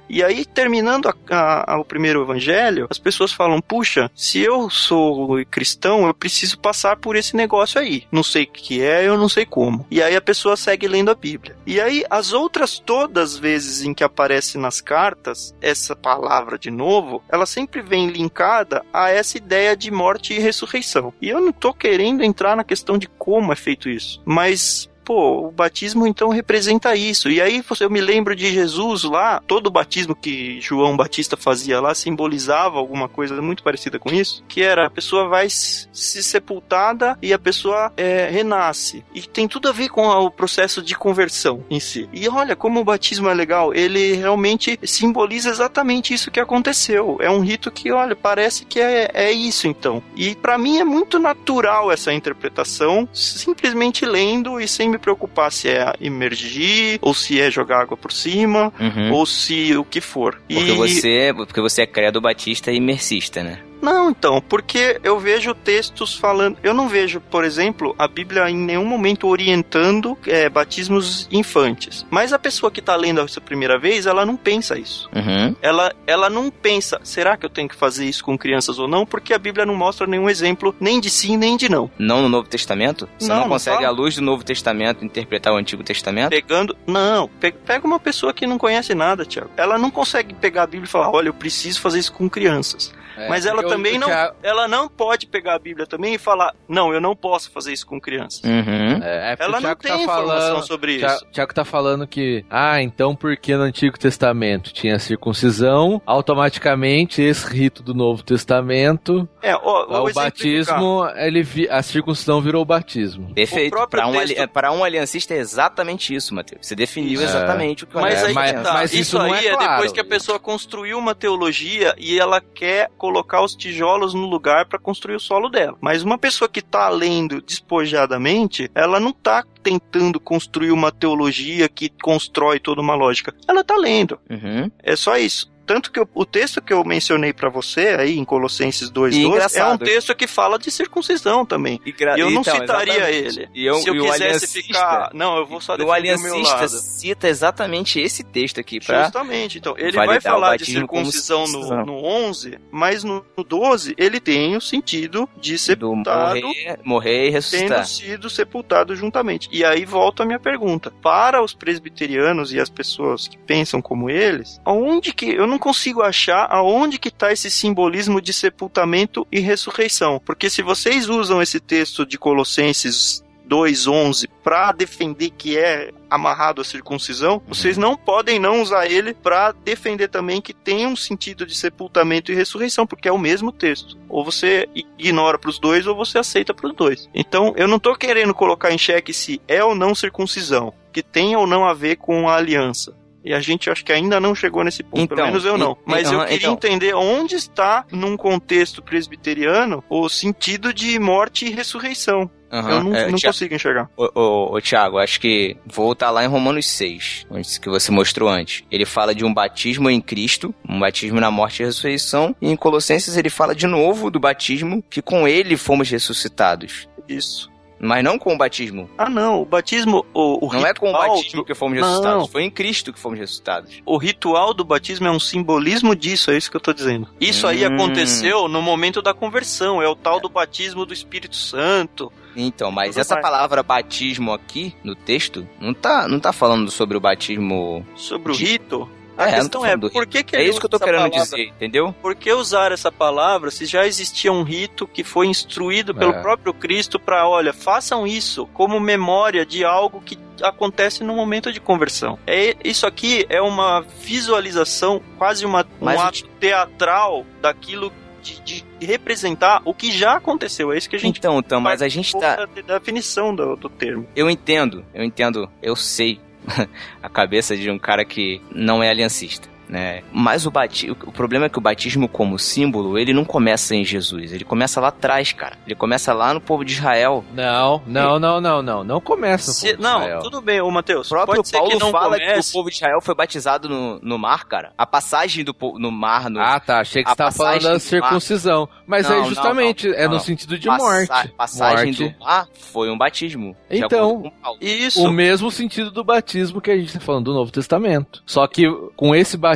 E aí, terminando a- a- a- o primeiro evangelho, as pessoas falam: puxa, se eu sou cristão, eu preciso passar por esse negócio aí. Não sei o que é, eu não sei como. E aí a pessoa segue lendo a Bíblia. E aí, as outras todas as vezes em que aparece nas cartas essa palavra de novo, ela sempre vem linkada a essa ideia de morte e ressurreição. E eu não tô querendo entrar na questão de como é feito isso, mas Pô, o batismo então representa isso. E aí eu me lembro de Jesus lá, todo o batismo que João Batista fazia lá simbolizava alguma coisa muito parecida com isso, que era a pessoa vai se se sepultada e a pessoa é, renasce. E tem tudo a ver com o processo de conversão em si. E olha como o batismo é legal, ele realmente simboliza exatamente isso que aconteceu. É um rito que, olha, parece que é, é isso então. E pra mim é muito natural essa interpretação, simplesmente lendo e sem me preocupar se é imergir ou se é jogar água por cima Uhum. ou se o que for. Porque, E- você, porque você é credo batista e imersista, né? Não, então, porque eu vejo textos falando. Eu não vejo, por exemplo, a Bíblia em nenhum momento orientando é, batismos infantes. Mas a pessoa que está lendo essa primeira vez, ela não pensa isso. Uhum. Ela, ela não pensa, será que eu tenho que fazer isso com crianças ou não? Porque a Bíblia não mostra nenhum exemplo nem de sim nem de não. Não no Novo Testamento? Você não, Não, consegue, à luz do Novo Testamento, interpretar o Antigo Testamento? Pegando. Não, pe- pega uma pessoa que não conhece nada, Tiago. Ela não consegue pegar a Bíblia e falar: olha, eu preciso fazer isso com crianças. É, Mas ela o- também o não, ela não pode pegar a Bíblia também e falar, não, eu não posso fazer isso com crianças. Uhum. É, é porque Ela não Thiago tem tá informação falando, sobre isso. Tiago tá falando que, ah, então porque no Antigo Testamento tinha circuncisão, automaticamente esse rito do Novo Testamento, É, ó, o batismo, ele vi- a circuncisão virou o batismo. Perfeito. Para um, texto- pra um aliancista é exatamente isso, Matheus. Você definiu É. exatamente o que eu Mas É, aí mas- tá. mas isso, isso não aí é é, claro. depois que a pessoa construiu uma teologia e ela quer colocar os tijolos no lugar para construir o solo dela. Mas uma pessoa que tá lendo despojadamente, ela não tá tentando construir uma teologia que constrói toda uma lógica. Ela tá lendo. Uhum. É só isso. Tanto que eu- o texto que eu mencionei pra você aí em Colossenses 2:12 é um texto que fala de circuncisão também. E, E eu não então, citaria exatamente. ele. E eu, Se eu o quisesse aliancista- ficar, não, eu vou só o defender o meu aliancista cita exatamente esse texto aqui pra Justamente, então, ele vai o falar de como circuncisão no, circuncisão. no 11, mas no, no 12 ele tem o sentido de do sepultado morrer, morrer e ressuscitar. tendo sido sepultado juntamente. E aí volta a minha pergunta. Para os presbiterianos e as pessoas que pensam como eles, aonde que eu não consigo achar aonde que está esse simbolismo de sepultamento e ressurreição? Porque se vocês usam esse texto de Colossenses 2:11 para defender que é amarrado à circuncisão, vocês não podem não usar ele para defender também que tem um sentido de sepultamento e ressurreição, porque é o mesmo texto. Ou você ignora para os dois ou você aceita para os dois. Então, eu não tô querendo colocar em xeque se é ou não circuncisão, que tem ou não a ver com a aliança. E a gente acho que ainda não chegou nesse ponto, pelo Então, menos eu não. Mas eu aham, queria então. entender onde está, num contexto presbiteriano, o sentido de morte e ressurreição. Aham, eu não, é, não Tia- consigo enxergar. Ô, ô, ô, Thiago, acho que vou voltar lá em Romanos 6, onde que você mostrou antes. Ele fala de um batismo em Cristo, um batismo na morte e ressurreição, e em Colossenses ele fala de novo do batismo que com ele fomos ressuscitados. Isso. Mas não com o batismo. Ah, não. O batismo. O, o não é com o batismo do- que fomos Não. ressuscitados. Foi em Cristo que fomos ressuscitados. O ritual do batismo é um simbolismo disso, é isso que eu tô dizendo. Isso aí Hum. aconteceu no momento da conversão, é o tal do batismo do Espírito Santo. Então, mas essa palavra batismo aqui no texto não tá, não tá falando sobre o batismo. Sobre o De- rito. A É, questão é, por que, que É isso que eu tô querendo palavra? dizer, entendeu? Por que usar essa palavra se já existia um rito que foi instruído pelo É. próprio Cristo para, olha, façam isso como memória de algo que acontece no momento de conversão. É, isso aqui é uma visualização, quase uma, um Mas ato teatral daquilo de, de representar o que já aconteceu. É isso que a gente Então, então, mas a gente tá. da definição do, do termo. Eu entendo, eu entendo, eu sei a cabeça de um cara que não é aliancista. Né? Mas o, bati o problema é que o batismo como símbolo, ele não começa em Jesus, ele começa lá atrás, cara. Ele começa lá no povo de Israel. Não, não, não, não, não. Não começa no Se- povo de não, Israel. tudo bem, ô Matheus. O próprio Paulo que não fala que comece. o povo de Israel foi batizado no, no mar, cara. A passagem do no mar, no, Ah, tá. Achei que você tava falando da circuncisão. Mas Não, aí não, justamente não, é no não. sentido de passa- morte. passagem morte. do mar foi um batismo. de Então. Isso. O mesmo sentido do batismo que a gente tá falando do Novo Testamento. Só que com esse batismo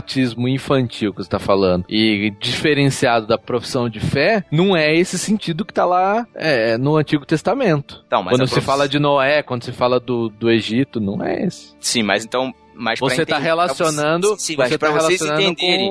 infantil que você tá falando e diferenciado da profissão de fé, não é esse sentido que tá lá é, no Antigo Testamento. Então, mas quando se prof- fala de Noé, quando se fala do, do Egito, não é esse. Sim, mas então. Mas pra Você tá entender- relacionando. Sim, mas você pra tá vocês entenderem.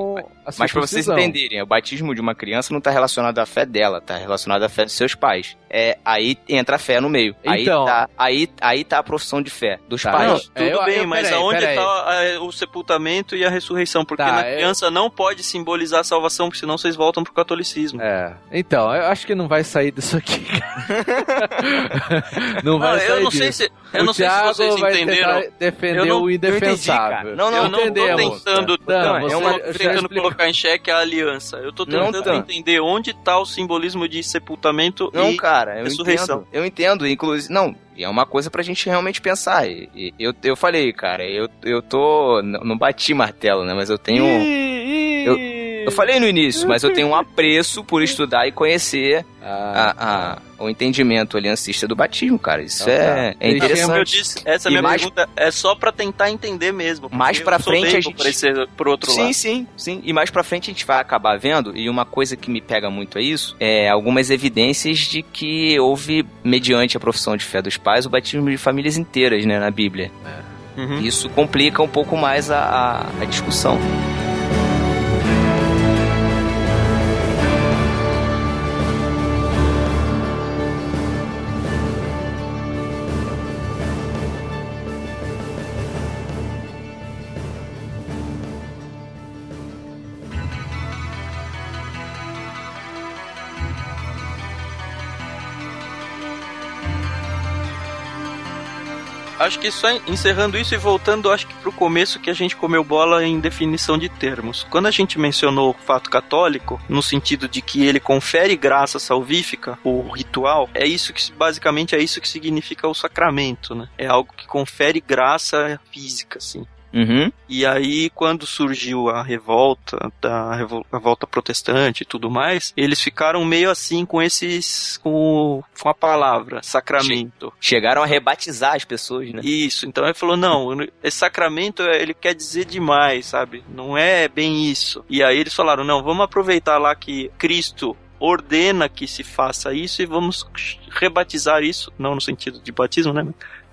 Mas pra vocês entenderem, o batismo de uma criança não tá relacionado à fé dela, tá relacionado à fé dos seus pais. É, aí entra a fé no meio. Então- aí, tá, aí, aí tá a profissão de fé dos Tá. pais. Não, É, tudo eu- bem, eu- mas peraí, aonde está o sepultamento e a ressurreição? Porque Tá, na eu- criança não pode simbolizar a salvação, porque senão vocês voltam pro catolicismo. É. Então, eu acho que não vai sair disso aqui. não vai Não, sair eu não disso. sei se eu o não sei se Thiago vocês entenderam. defender Eu não- o indefensável. Não, não, eu não Entendemos. tô tentando, não, você- é uma, tentando colocar em xeque a aliança. Eu tô Não, tentando Dan. entender onde tá o simbolismo de sepultamento Não, e cara, eu ressurreição. entendo. Eu entendo, inclusive. Não, e é uma coisa pra gente realmente pensar. E- e- eu, eu falei, cara, eu, eu tô. Não, não bati martelo, né? Mas eu tenho. Eu falei no início, mas eu tenho um apreço por estudar e conhecer Ah, a, a- o entendimento aliancista do batismo, cara. Isso Então é, tá. é Deixa Como eu interessante. disse, essa E minha mais- pergunta é só pra tentar entender mesmo. Mais eu sou frente a gente- esse, por outro Sim, lado. sim, sim. E mais pra frente a gente vai acabar vendo, e uma coisa que me pega muito é isso, é algumas evidências de que houve, mediante a profissão de fé dos pais, o batismo de famílias inteiras, né, na Bíblia. Uhum. Isso complica um pouco mais a, a- a discussão. Acho que só encerrando isso e voltando, acho que pro começo que a gente comeu bola em definição de termos. Quando a gente mencionou o fato católico, no sentido de que ele confere graça salvífica, o ritual, é isso que basicamente é isso que significa o sacramento, né? É algo que confere graça física, assim. Uhum. E aí, quando surgiu a revolta, da revol- a revolta protestante e tudo mais, eles ficaram meio assim com esses. com, com a palavra, sacramento. Chegaram a rebatizar as pessoas, né? Isso, então ele falou: não, esse sacramento ele quer dizer demais, sabe? Não é bem isso. E aí eles falaram: não, vamos aproveitar lá que Cristo ordena que se faça isso e vamos rebatizar isso, não no sentido de batismo, né?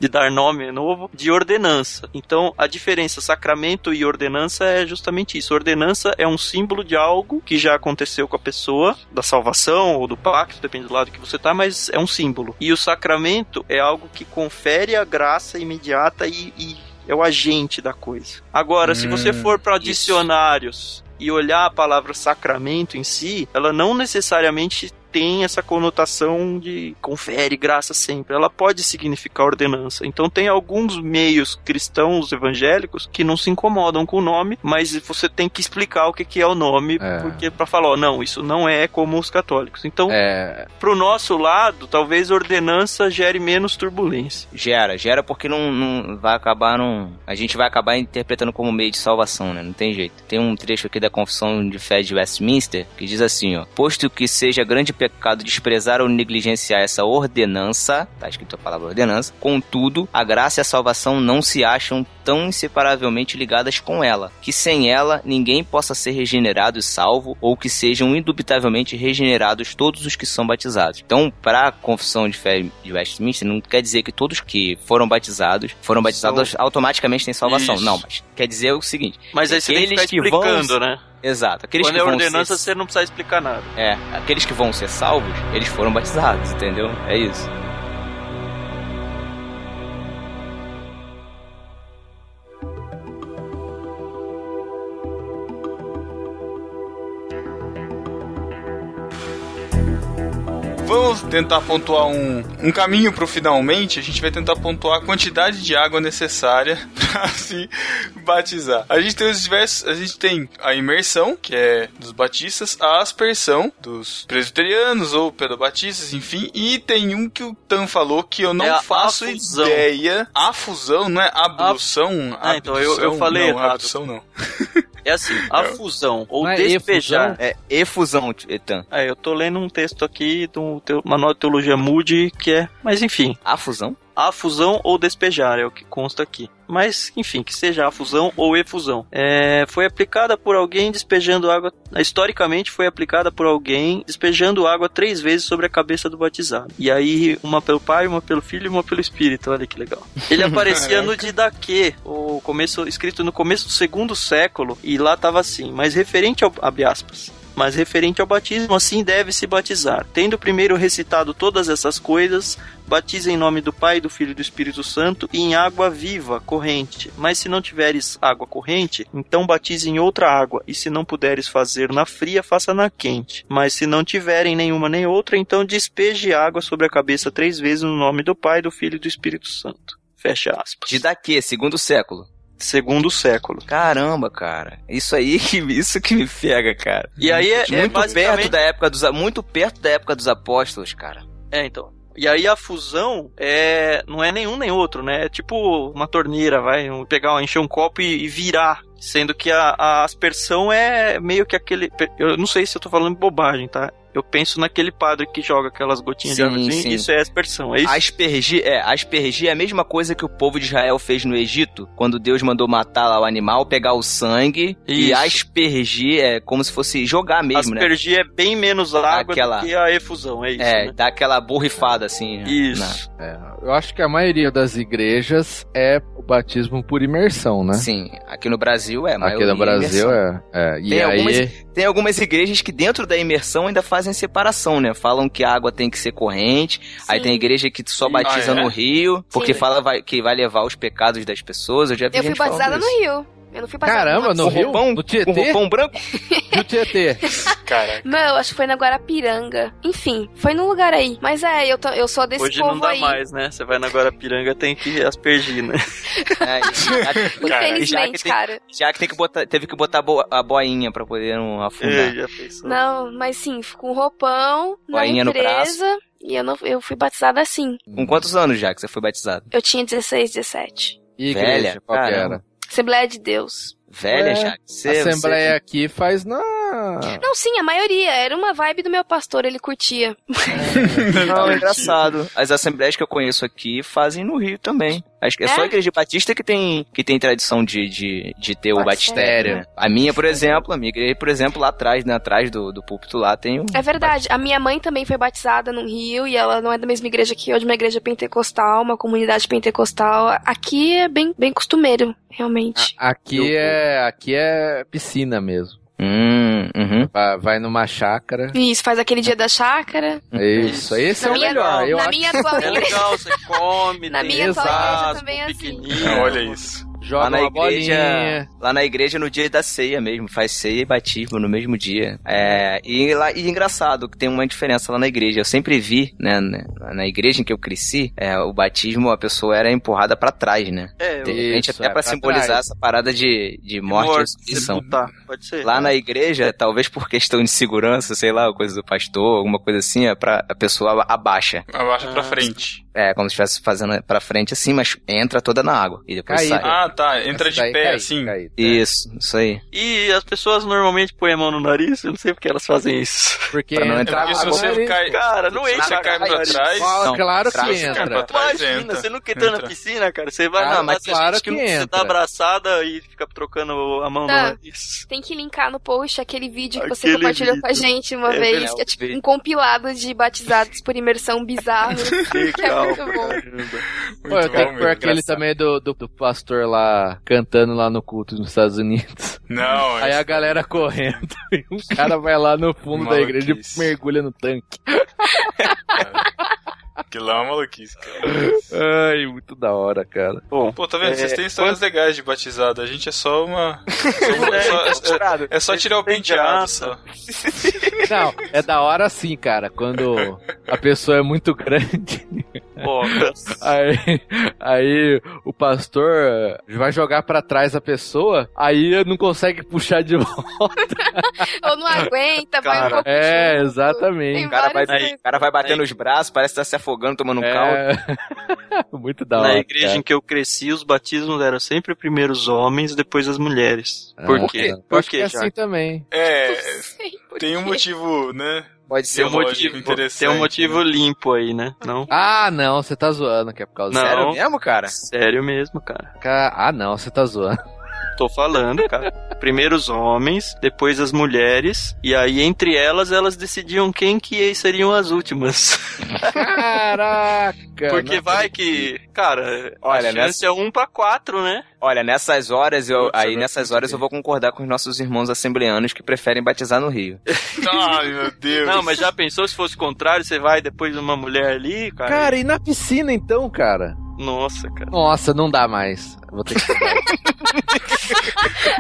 De dar nome novo, de ordenança. Então, a diferença sacramento e ordenança é justamente isso. Ordenança é um símbolo de algo que já aconteceu com a pessoa, da salvação ou do pacto, depende do lado que você tá, mas é um símbolo. E o sacramento é algo que confere a graça imediata e, e é o agente da coisa. Agora, se você Hum, for para dicionários e olhar a palavra sacramento em si, ela não necessariamente tem essa conotação de confere graça sempre. Ela pode significar ordenança. Então tem alguns meios cristãos evangélicos que não se incomodam com o nome, mas você tem que explicar o que que é o nome, É. porque para falar, ó, não, isso não é como os católicos. Então, É, pro nosso lado, talvez ordenança gere menos turbulência. Gera, gera porque não, não vai acabar não. A gente vai acabar interpretando como meio de salvação, né? Não tem jeito. Tem um trecho aqui da Confissão de Fé de Westminster que diz assim, ó: Posto que seja grande pecado desprezar ou negligenciar essa ordenança, tá escrito a palavra ordenança, contudo, a graça e a salvação não se acham tão inseparavelmente ligadas com ela, que sem ela ninguém possa ser regenerado e salvo, ou que sejam indubitavelmente regenerados todos os que são batizados. Então, para a confissão de fé de Westminster, não quer dizer que todos que foram batizados foram batizados automaticamente têm salvação. Isso. Não, mas quer dizer o seguinte: Mas aí você tem que que vão- né? Exato, aqueles Quando que é vão ordenança, ser, você não precisa explicar nada. é, aqueles que vão ser salvos, eles foram batizados, entendeu? É isso. Vamos tentar pontuar um, um caminho pro finalmente. A gente vai tentar pontuar a quantidade de água necessária pra se batizar. A gente tem os diversos. A gente tem a imersão, que é dos batistas, a aspersão dos presbiterianos ou pedobatistas, enfim. E tem um que o Tan falou que eu não É a faço afusão. ideia. A fusão, não é ablução? Ah, então eu- eu falei não, errado. abdução não. É assim, a fusão ou Não é despejar. É efusão, Etan. É, eu tô lendo um texto aqui do teu, Manual de Teologia Moody que é. Mas enfim, A fusão? a fusão ou despejar é o que consta aqui. Mas, enfim, que seja a fusão ou efusão. É, foi aplicada por alguém despejando água. Historicamente, foi aplicada por alguém despejando água três vezes sobre a cabeça do batizado. E aí, uma pelo pai, uma pelo filho e uma pelo espírito. Olha que legal. Ele aparecia no Didaquê, o começo, escrito no começo do segundo século. E lá tava assim: mas referente ao. abre aspas mas referente ao batismo, assim deve se batizar. Tendo primeiro recitado todas essas coisas, batize em nome do Pai, do Filho e do Espírito Santo e em água viva, corrente. Mas se não tiveres água corrente, então batize em outra água, e se não puderes fazer na fria, faça na quente. Mas se não tiverem nenhuma nem outra, então despeje água sobre a cabeça três vezes no nome do Pai, do Filho e do Espírito Santo. Fecha aspas. De daqui, segundo século. Segundo século. Caramba, cara. Isso aí, que- isso que me pega, cara. E aí é, é muito basicamente... perto da época dos muito perto da época dos apóstolos, cara. É, então. E aí a fusão é não é nenhum nem outro, né? É tipo uma torneira, vai pegar, encher um copo e, e virar. Sendo que a, a aspersão é meio que aquele. Eu não sei se eu tô falando bobagem, tá? Eu penso naquele padre que joga aquelas gotinhas Sim, de água. sim. Isso é aspersão, é isso? Aspergir, é, aspergir é a mesma coisa que o povo de Israel fez no Egito, quando Deus mandou matar lá o animal, pegar o sangue e Isso. aspergir é como se fosse jogar mesmo, né? Aspergir é bem menos água Aquela- do que a efusão, é isso, É, né? dá aquela borrifada assim. né? Isso. é, eu acho que a maioria das igrejas é o batismo por imersão, né? Sim, aqui no Brasil é, Aqui no Brasil é, é. E Tem aí, algumas- Tem algumas igrejas que dentro da imersão ainda fazem separação, né? Falam que a água tem que ser corrente. Aí tem igreja que só batiza Ah, é? no rio, porque Sim. fala vai- que vai levar os pecados das pessoas. Eu já vi Eu fui batizada no. Rio. Eu não fui batizada Caramba, no Rio? roupão? No Com Tietê? roupão branco? No Tietê. Caraca. Não, eu acho que foi na Guarapiranga. Enfim, foi num lugar aí. Mas é, eu, tô, eu sou desse Hoje povo não dá aí. mais, né? Você vai na Guarapiranga, tem que aspergir, né? É, já, Cara, já Infelizmente, que tem, cara. já que tem que botar, teve que botar a bo- a boinha pra poder não afundar. É, já pensou. Não, mas sim, com roupão, na Boinha no empresa. E eu, não, eu fui batizada assim. Com quantos anos já que você foi batizado? Eu tinha 16, 17. E Velha, igreja, qual que era? Assembleia de Deus. Velha, Ué, já? Você, Assembleia aqui faz na. Não, sim, a maioria. Era uma vibe do meu pastor, ele curtia. Você... Não, é engraçado. As assembleias que eu conheço aqui fazem no Rio também. Acho que é, É? só a igreja batista que tem, que tem tradição de, de, de ter o Batistério. né? A minha, por exemplo, a minha igreja, por exemplo, lá atrás, né, atrás do, do púlpito lá tem um... É verdade. A minha mãe também foi batizada no Rio e ela não é da mesma igreja que eu, de uma igreja pentecostal, uma comunidade pentecostal. Aqui é bem, bem costumeiro, realmente. Aqui é, aqui é piscina mesmo. Hum, uhum. Vai, vai numa chácara. Isso, faz aquele dia da chácara. Isso, esse Na é o minha- melhor. Eu na acho minha atual É legal, você come, Na tem minha atual churrasco, também é assim. Olha isso. Joga Lá na uma igreja, bolinha. lá na igreja no dia da ceia mesmo, faz ceia e batismo no mesmo dia. É, e, lá, e engraçado que tem uma diferença lá na igreja. Eu sempre vi, né, né, na igreja em que eu cresci, é, o batismo a pessoa era empurrada pra trás, né? É, De eu- repente Isso, até é, pra pra simbolizar trás. essa parada de, de morte, e ressurreição. pode ser. Lá na igreja, talvez por questão de segurança, sei lá, coisa do pastor, alguma coisa assim, é pra, a pessoa abaixa. Abaixa pra Ah, frente. É, como se estivesse fazendo pra frente assim, mas entra toda na água e depois Caída. sai. Ah, tá. Entra Essa de pé, cai, assim. cai. Isso, isso aí. E as pessoas normalmente põem a mão no nariz, eu não sei porque elas fazem isso. Porque Pra não É entrar porque se você cai, Cara, não entra você cai pra trás, Não, claro que cai pra entra. trás, Imagina, entra. você nunca entrou na Entra. piscina, cara. Você vai Ah, na mas claro gente que não- Você entra. tá abraçada e fica trocando a mão Tá. no nariz. Tem que linkar no post aquele vídeo que você Aquele compartilhou com a vídeo. gente uma É vez, que é tipo um compilado de batizados por imersão bizarro. que é Legal, muito bom. Pô, eu tenho que pôr aquele também do, do, do pastor lá cantando lá no culto nos Estados Unidos. Não, Aí a galera correndo e um cara vai lá no fundo da igreja Maluquice. e mergulha no tanque. Que lá é uma maluquice, cara. Ai, muito da hora, cara. Bom, Pô, tá vendo? É, Vocês têm histórias legais de batizado. A gente é só uma. É, só- é- é só tirar o penteado. Só. Não, é da hora sim, cara, quando a pessoa é muito grande. Pô, Aí, aí o pastor vai jogar pra trás a pessoa, aí não consegue puxar de volta. Ou não aguenta, vai um Cara, pouco É, junto. exatamente. O cara vai, várias o cara vai batendo os braços, parece que tá se afogando, tomando um caldo. É... muito da hora. na igreja cara. em que eu cresci, os batismos eram sempre primeiro os homens, depois as mulheres. Por Ah, quê? Por Acho que quê, é já? assim também. É, Sei tem um motivo, né? Pode ser um motivo, interessante, tem um motivo né? limpo aí, né? Não? Ah, não, você tá zoando que é por causa Não. Sério mesmo, cara? Sério mesmo, cara. Ca- Ah, não, você tá zoando. Tô falando, cara. Primeiro os homens, depois as mulheres, e aí entre elas, elas decidiam quem que seriam as últimas. Caraca! Porque não vai que, cara, Olha, a chance é um pra quatro, né? Olha, nessas horas, eu, Putz, aí nessas horas eu vou concordar com os nossos irmãos assembleanos que preferem batizar no Rio. Ai, meu Deus. Não, mas já pensou se fosse o contrário, você vai depois de uma mulher ali, cara? Cara, e na piscina então, cara? Nossa, cara. Nossa, não dá mais. Vou ter que.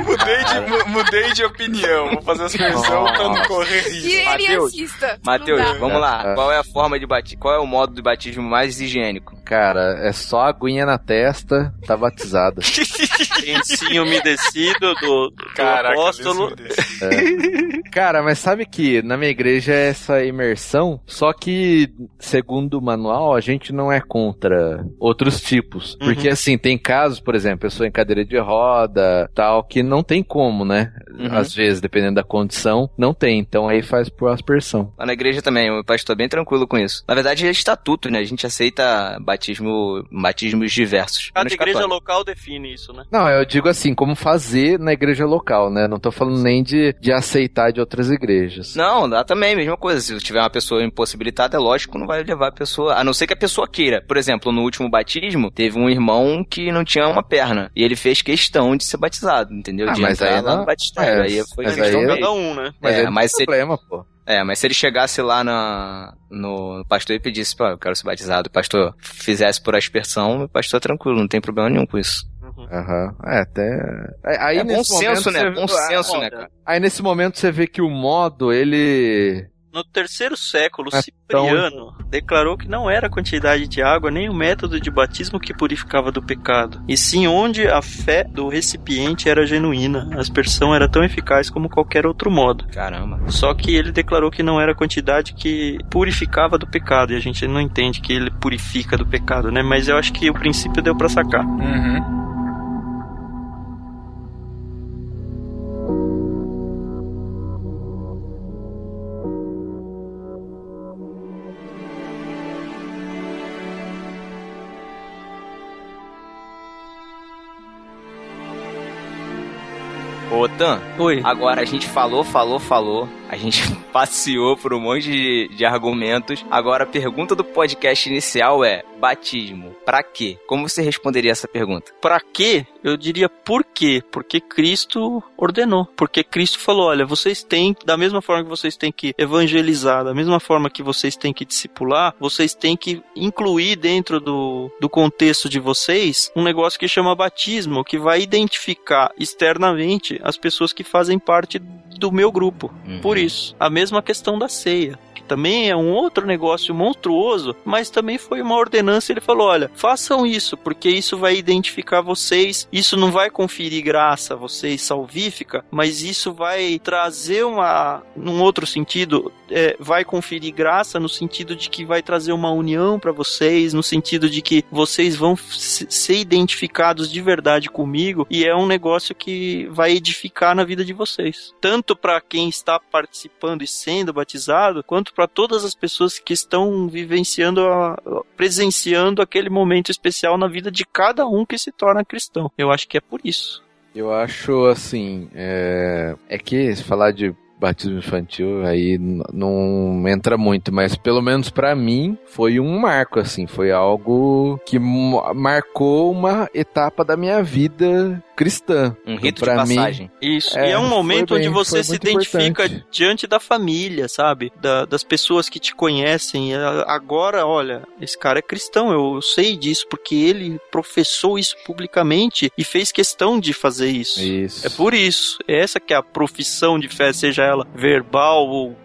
Mudei de, mu- mudei de opinião. Vou fazer as versões pra não correr risco. E ele Mateus, assista. Matheus, vamos lá. É. Qual é a forma de batismo? Qual é o modo de batismo mais higiênico? Cara, é só aguinha na testa, tá batizado. Lencinho umedecido do, do Caraca, apóstolo. Dê. Cara, mas sabe que na minha igreja é essa imersão, só que, segundo o manual, a gente não é contra outros tipos. Porque, assim, tem casos, por exemplo, pessoa em cadeira de roda, tal, que não tem como, né? Uhum. Às vezes, dependendo da condição, não tem. Então aí faz por aspersão. Lá na igreja também, o pastor é bem tranquilo com isso. Na verdade, é estatuto, né? A gente aceita batismo, batismos diversos. Cada igreja católico. local define isso, né? Não, eu digo assim, como fazer na igreja local, né? Não tô falando nem de, de aceitar de outras igrejas. Não, dá também, mesma coisa. Se tiver uma pessoa impossibilitada, é lógico, não vai levar a pessoa. A não ser que a pessoa queira. Por exemplo, no último batismo, teve um irmão que não tinha uma perna. E ele fez questão de ser batizado, entendeu? Ah, de mas entrar aí lá não- no batistério. é, aí foi mas questão aí- dele. Cada um, né? Mas é, aí não mas tem se ele- problema, pô. É, mas se ele chegasse lá na, no pastor e pedisse, pô, eu quero ser batizado, o pastor fizesse por aspersão, o pastor é tranquilo, não tem problema nenhum com isso. Aham. É, até. Aí, É bom nesse senso, momento né? Bom senso, Ah, né, cara? Aí nesse momento você vê que o modo, ele. No terceiro século, É tão- Cipriano declarou que não era a quantidade de água nem o método de batismo que purificava do pecado, e sim onde a fé do recipiente era genuína. A aspersão era tão eficaz como qualquer outro modo. Caramba. Só que ele declarou que não era a quantidade que purificava do pecado, e a gente não entende que ele purifica do pecado, né? Mas eu acho que o princípio deu pra sacar. Uhum. Ô, Tan, Oi. agora a gente falou, falou, falou. A gente passeou por um monte de, de argumentos. Agora a pergunta do podcast inicial é: batismo, pra quê? Como você responderia essa pergunta? Pra quê? Eu diria por quê? Porque Cristo ordenou. Porque Cristo falou: olha, vocês têm, da mesma forma que vocês têm que evangelizar, da mesma forma que vocês têm que discipular, vocês têm que incluir dentro do, do contexto de vocês um negócio que chama batismo, que vai identificar externamente as pessoas que fazem parte do meu grupo. Uhum. Por isso, a mesma questão da ceia. Que Também é um outro negócio monstruoso, mas também foi uma ordenança. Ele falou: olha, façam isso, porque isso vai identificar vocês. Isso não vai conferir graça a vocês salvífica, mas isso vai trazer uma. Num outro sentido, é, vai conferir graça no sentido de que vai trazer uma união para vocês, no sentido de que vocês vão se- ser identificados de verdade comigo, e é um negócio que vai edificar na vida de vocês. Tanto para quem está participando e sendo batizado, quanto para todas as pessoas que estão vivenciando, a- presenciando aquele momento especial na vida de cada um que se torna cristão. Eu acho que é por isso. Eu acho assim. É, é que falar de batismo infantil aí não entra muito, mas pelo menos pra mim foi um marco, assim. Foi algo que marcou uma etapa da minha vida cristã. Um Então, rito de pra mim, passagem. Isso. É, e é um momento bem, onde você se identifica importante. diante da família, sabe? Da- das pessoas que te conhecem. A- Agora, olha, esse cara é cristão, eu sei disso, porque ele professou isso publicamente e fez questão de fazer isso. Isso. É por isso. Essa que é a profissão de fé, seja ela verbal ou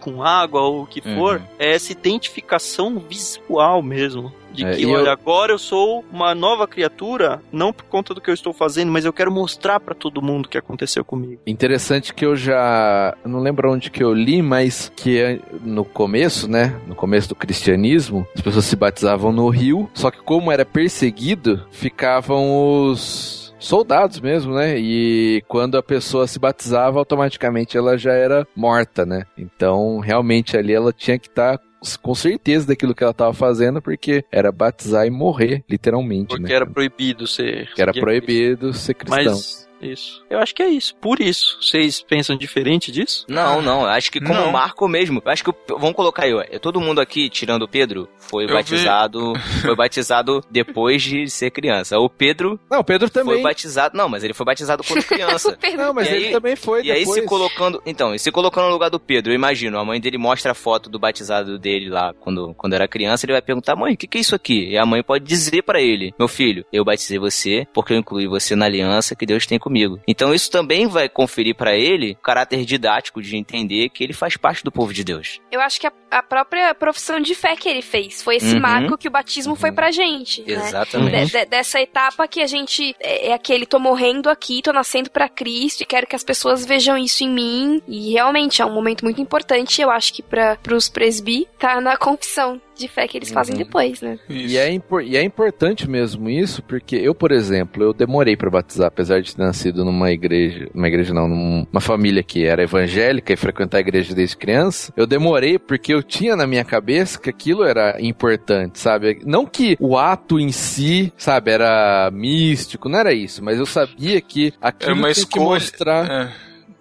com água ou o que for, Uhum. é essa identificação visual mesmo. De É, que, olha, eu- agora eu sou uma nova criatura, não por conta do que eu estou fazendo, mas eu quero mostrar pra todo mundo o que aconteceu comigo. Interessante que eu já. não lembro onde que eu li, mas que é no começo, né? No começo do cristianismo, as pessoas se batizavam no rio, só que como era perseguido, ficavam os soldados mesmo, né? E quando a pessoa se batizava, automaticamente ela já era morta, né? Então, realmente ali ela tinha que estar com certeza daquilo que ela estava fazendo, porque era batizar e morrer, literalmente, Porque né? era proibido ser. Que era proibido ser cristão. Mas, isso. Eu acho que é isso. Por isso. Vocês pensam diferente disso? Não, não, acho que como Não. marco mesmo. Eu acho que, o- vamos colocar aí, ó. é Todo mundo aqui, tirando o Pedro, foi Eu batizado, foi batizado depois de ser criança. O Pedro Não, o Pedro também. foi batizado, não, mas ele foi batizado quando criança. Não, mas E ele aí- também foi E aí depois. se colocando, então, e se colocando no lugar do Pedro, eu imagino, a mãe dele mostra a foto do batizado dele lá quando, quando era criança, ele vai perguntar: "Mãe, o que, que é isso aqui?" E a mãe pode dizer pra ele: "Meu filho, eu batizei você porque eu incluí você na aliança que Deus tem comigo". Então isso também vai conferir pra ele o caráter didático de entender que ele faz parte do povo de Deus. Eu acho que a, a própria profissão de fé que ele fez foi esse Uhum. marco que o batismo foi pra gente. Né? Exatamente. De- de- dessa etapa que a gente é, é aquele tô morrendo aqui, tô nascendo pra Cristo e quero que as pessoas vejam isso em mim. E realmente é um momento muito importante, eu acho que para pros presbi tá na confissão de fé que eles fazem Uhum. depois, né? E é, e é importante mesmo isso, porque eu, por exemplo, eu demorei pra batizar, apesar de ter nascido numa igreja, uma igreja não, numa família que era evangélica e frequentar a igreja desde criança. Eu demorei porque eu tinha na minha cabeça que aquilo era importante, sabe? Não que o ato em si, sabe, era místico, não era isso, mas eu sabia que aquilo É tinha que escolha. mostrar,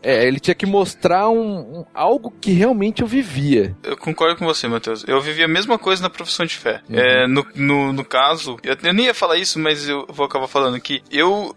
É, é, ele tinha que mostrar um, um- algo que realmente eu vivia. eu concordo com você, Matheus. Eu vivi a mesma coisa na profissão de fé. Uhum. É, no, no, no caso, eu, eu nem ia falar isso, mas eu vou acabar falando que eu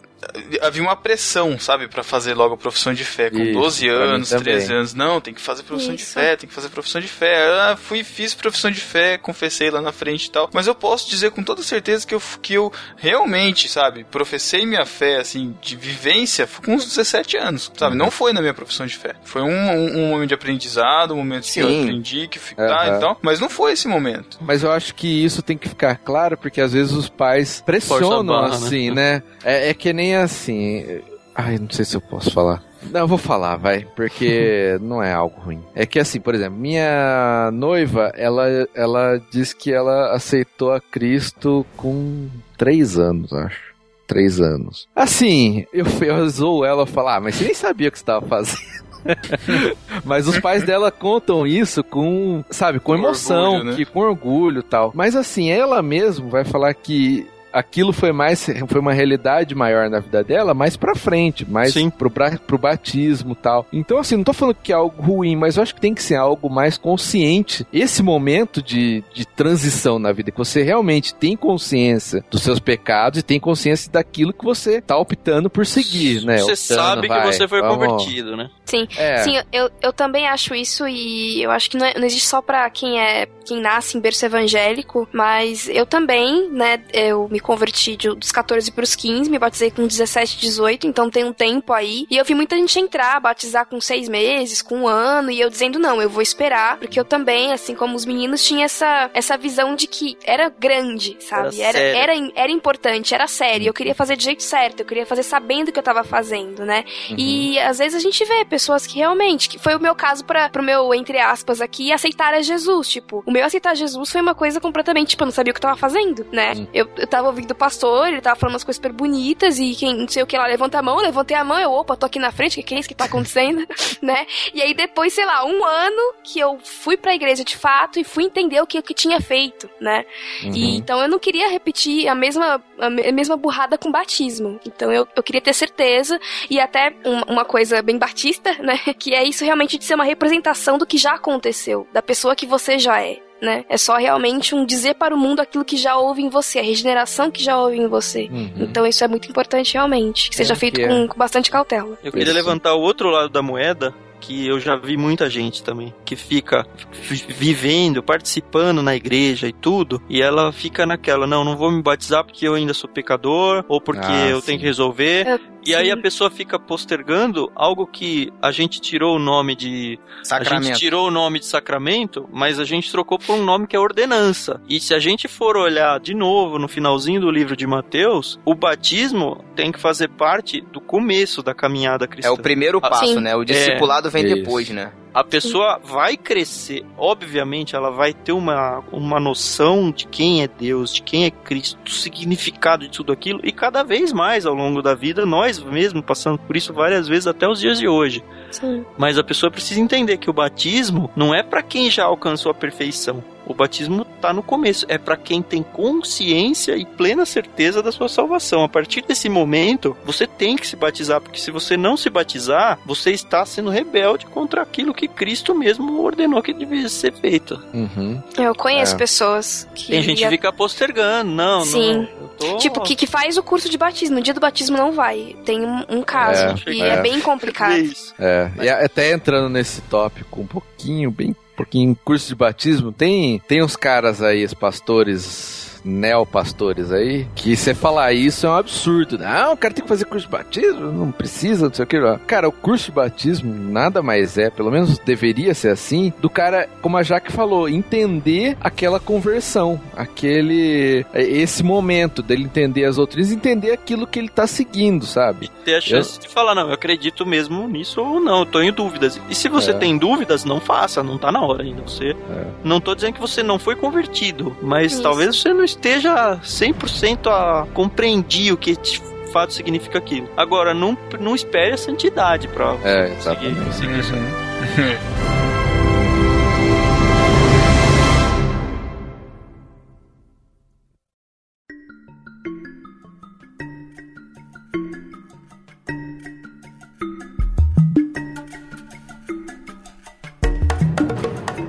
havia uma pressão, sabe, pra fazer logo a profissão de fé. Com Isso, 12 pra mim anos, também. 13 anos. Não, tem que fazer profissão de Isso. fé, tem que fazer profissão de fé. Ah, fui fiz profissão de fé, confessei lá na frente e tal. Mas eu posso dizer com toda certeza que eu, que eu realmente, sabe, professei minha fé, assim, de vivência com uns 17 anos, sabe? Uhum. Não foi na minha profissão de fé. Foi um, um, um momento de aprendizado, um momento que eu Sim. aprendi, que fui, tá, Aham. então. Mas não foi esse momento. Mas eu acho que isso tem que ficar claro, porque às vezes os pais pressionam barra, né? assim, né? É, é que nem assim. Ai, não sei se eu posso falar. Não, eu vou falar, vai, porque não é algo ruim. É que assim, por exemplo, minha noiva, ela, ela diz que ela aceitou a Cristo com três anos, acho. Três anos. Assim, eu, eu zoo ela falar, ah, mas você nem sabia o que você estava fazendo. Mas os pais dela contam isso com, sabe, com Com emoção, orgulho, né? que com orgulho e tal. Mas assim, ela mesmo vai falar que aquilo foi mais foi uma realidade maior na vida dela mais pra frente, mais Sim. pro, pro batismo e tal. Então assim, não tô falando que é algo ruim, mas eu acho que tem que ser algo mais consciente. Esse momento de, de transição na vida, que você realmente tem consciência dos seus pecados e tem consciência daquilo que você tá optando por seguir, né? Você Optando, sabe que vai, você foi vamos- convertido, né? Sim. É. Sim, eu, eu também acho isso e eu acho que não, é- não existe só pra quem é quem nasce em berço evangélico, mas eu também, né, eu me converti de- dos 14 pros 15, me batizei com 17, 18, então tem um tempo aí, e eu vi muita gente entrar, batizar com seis meses, com um ano, e eu dizendo, não, eu vou esperar, porque eu também, assim como os meninos, tinha essa, essa visão de que era grande, sabe? Era Era, era, era importante, era sério, eu queria fazer do jeito certo, eu queria fazer sabendo o que eu tava fazendo, né? E às vezes a gente vê pessoas que realmente, que foi o meu caso para pro meu, entre aspas, aqui, aceitar a Jesus. Tipo, o meu aceitar Jesus foi uma coisa completamente, tipo, eu não sabia o que eu tava fazendo, né? Eu, eu tava ouvindo o pastor, ele tava falando umas coisas super bonitas e quem não sei o que lá levanta a mão, eu levantei a mão, eu, opa, tô aqui na frente, o que, que é isso que tá acontecendo, né? E aí depois, sei lá, um ano que eu fui pra igreja de fato e fui entender o que, o que tinha feito, né? E, então eu não queria repetir a mesma, a me- a mesma burrada com batismo. Então eu, eu queria ter certeza e até um- uma coisa bem batista, né? Que é isso realmente de ser uma representação do que já aconteceu, da pessoa que você já é. Né? É só realmente um dizer para o mundo aquilo que já houve em você, a regeneração que já houve em você. Uhum. Então isso é muito importante realmente, que seja É, feito que é. com, com bastante cautela. Eu queria Isso. levantar o outro lado da moeda, que eu já vi muita gente também, que fica vi- vivendo, participando na igreja e tudo, e ela fica naquela, não, não vou me batizar porque eu ainda sou pecador, ou porque Ah, eu sim. tenho que resolver. É, E aí a pessoa fica postergando algo que a gente tirou o nome de. A Sacramento. gente tirou o nome de sacramento, mas a gente trocou por um nome que é ordenança. E se a gente for olhar de novo no finalzinho do livro de Mateus, o batismo tem que fazer parte do começo da caminhada cristã. É o primeiro Ah, passo, sim. né? O discipulado vem Isso. depois, né? A pessoa vai crescer, obviamente, ela vai ter uma, uma noção de quem é Deus, de quem é Cristo, do significado de tudo aquilo, e cada vez mais ao longo da vida, nós mesmos passando por isso várias vezes até os dias de hoje. Sim. Mas a pessoa precisa entender que o batismo não é para quem já alcançou a perfeição. O batismo tá no começo, é para quem tem consciência e plena certeza da sua salvação. A partir desse momento, você tem que se batizar, porque se você não se batizar, você está sendo rebelde contra aquilo que Cristo mesmo ordenou que devia ser feito. Uhum. Eu conheço É. pessoas que. Tem gente que fica postergando, não, Sim. não. Tô... Tipo, que, que faz o curso de batismo. No dia do batismo não vai. Tem um, um caso. É, e é. é bem complicado. Isso. É, e até entrando nesse tópico um pouquinho, bem um pouquinho curso de batismo, tem, tem uns caras aí, os pastores neopastores aí, que você falar isso é um absurdo. Não, o cara tem que fazer curso de batismo, não precisa, não sei o que. Cara, o curso de batismo nada mais é, pelo menos deveria ser assim, do cara, como a Jaque falou, entender aquela conversão, aquele, esse momento dele entender as doutrinas, entender aquilo que ele tá seguindo, sabe? ter a chance de falar, não, eu acredito mesmo nisso ou não, eu tô em dúvidas. E se você É. tem dúvidas, não faça, não tá na hora ainda. Você não tô dizendo que você não foi convertido, mas Isso. talvez você não esteja 100% a compreender o que de fato significa aquilo. Agora, não, não espere a santidade pra É, seguir, exatamente. seguir isso.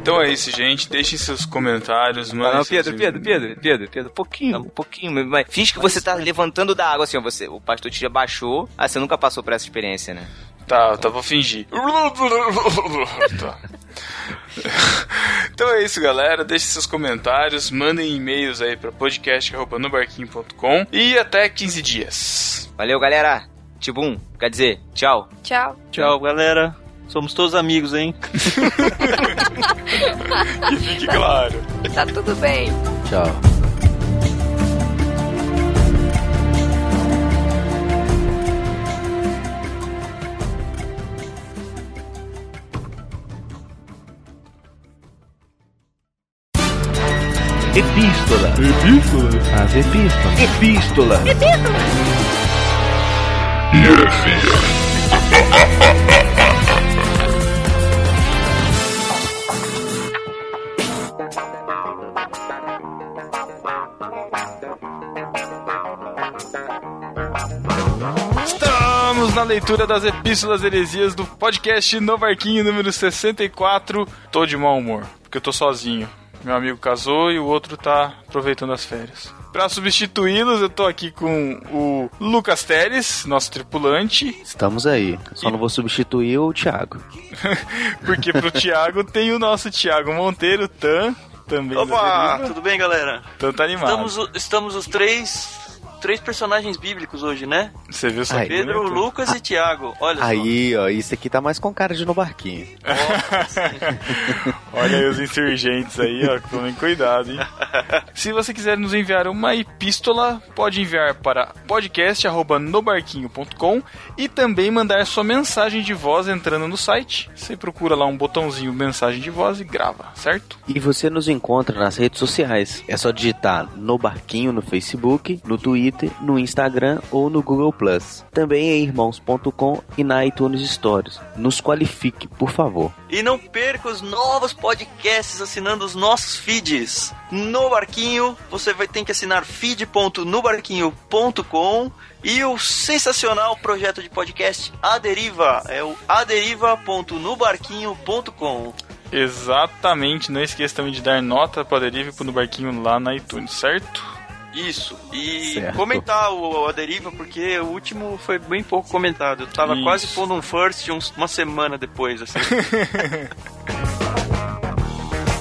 Então é isso, gente. Deixem seus comentários, Não, mandem não, seus Pedro, Pedro, Pedro, Pedro, Pedro, pouquinho, um pouquinho, mas finge que você tá levantando da água, assim, ó, você, o pastor te abaixou, ah, você nunca passou por essa experiência, né? Tá, tá, vou fingir. Tá. Então é isso, galera. Deixe seus comentários, mandem e-mails aí pra podcast.nobarquinho.com e até 15 dias. Valeu, galera! Tibum, quer dizer, tchau. Tchau. Tchau, galera. Somos todos amigos, hein? Que fique claro. Tá tudo bem. Tchau. Epístola. Epístola. As epístolas. Epístola. Estamos na leitura das epístolas heresias do podcast No Barquinho número 64. Tô de mau humor, porque eu tô sozinho. Meu amigo casou e o outro tá aproveitando as férias. Pra substituí-los, eu tô aqui com o Lucas Teres, nosso tripulante, Estamos aí. Só não vou substituir o Thiago. porque pro Thiago tem o nosso Thiago Monteiro, Tan, também Opa, tudo bem, galera? Tan tá animado. Estamos, estamos os três, três personagens bíblicos hoje, né? Você viu só Ai. Pedro, bonito? Lucas e Tiago. Olha só. Aí, ó, isso aqui tá mais com cara de no barquinho. Olha aí os insurgentes aí, ó, tomem cuidado, hein? Se você quiser nos enviar uma epístola, pode enviar para podcast@nobarquinho.com e também mandar sua mensagem de voz entrando no site. Você procura lá um botãozinho mensagem de voz e grava, certo? E você nos encontra nas redes sociais. É só digitar no barquinho no Facebook, no Twitter, no Instagram ou no Google Plus. Também em irmãos.com e na iTunes Stories. Nos qualifique, por favor. E não perca os novos podcasts assinando os nossos feeds. No Barquinho, você vai ter que assinar feed.nobarquinho.com e o sensacional projeto de podcast A Deriva. É o aderiva.nobarquinho.com. Exatamente, não esqueça também de dar nota para Deriva e pro No Barquinho lá na iTunes, certo? Isso. E Certo. comentar o, a deriva, porque o último foi bem pouco comentado. Eu tava Isso. quase pondo um first uns- uma semana depois, assim.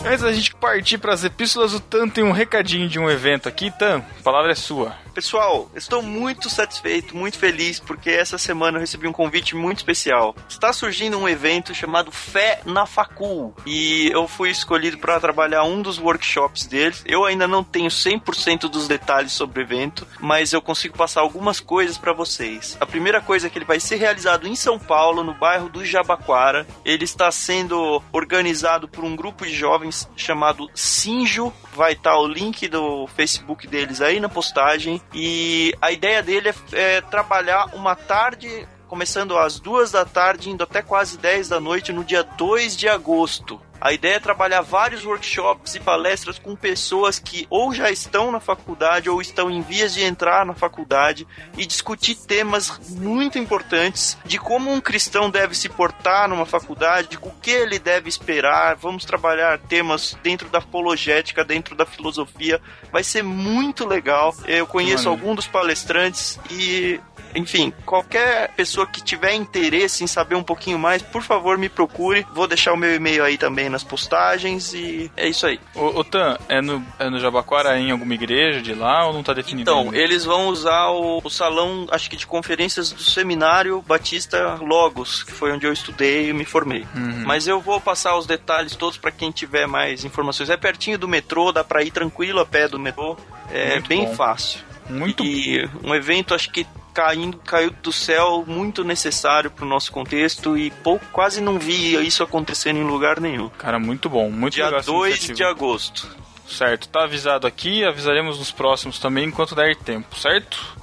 Antes da gente partir para as epístolas, o Tan tem um recadinho de um evento aqui. Tan, a palavra é sua. Pessoal, estou muito satisfeito, muito feliz, porque essa semana eu recebi um convite muito especial. Está surgindo um evento chamado Fé na Facul, e eu fui escolhido para trabalhar um dos workshops deles. Eu ainda não tenho 100% dos detalhes sobre o evento, mas eu consigo passar algumas coisas para vocês. A primeira coisa é que ele vai ser realizado em São Paulo, no bairro do Jabaquara. Ele está sendo organizado por um grupo de jovens chamado Sinjo. Vai estar o link do Facebook deles aí na postagem. E a ideia dele é, é trabalhar uma tarde, começando às duas da tarde, indo até quase 10 da noite, no dia 2 de agosto. A ideia é trabalhar vários workshops e palestras com pessoas que ou já estão na faculdade ou estão em vias de entrar na faculdade e discutir temas muito importantes de como um cristão deve se portar numa faculdade, o que ele deve esperar. Vamos trabalhar temas dentro da apologética, dentro da filosofia. Vai ser muito legal. Eu conheço algum dos palestrantes e enfim, qualquer pessoa que tiver interesse em saber um pouquinho mais, por favor, me procure. Vou deixar o meu e-mail aí também nas postagens e é isso aí. Ô, ô Tan, é no, é no Jabaquara em alguma igreja de lá ou não tá definido Então, ainda? eles vão usar o, o salão, acho que de conferências do Seminário Batista Logos, que foi onde eu estudei e me formei. Uhum. Mas eu vou passar os detalhes todos para quem tiver mais informações. É pertinho do metrô, dá para ir tranquilo a pé do metrô. É Muito bem bom. fácil. Muito E um evento, acho que caindo, caiu do céu, muito necessário pro nosso contexto e pouco, quase não vi isso acontecendo em lugar nenhum. Cara, muito bom, muito Dia legal essa 2 iniciativa. de agosto. Certo, tá avisado aqui, avisaremos nos próximos também enquanto der tempo, certo?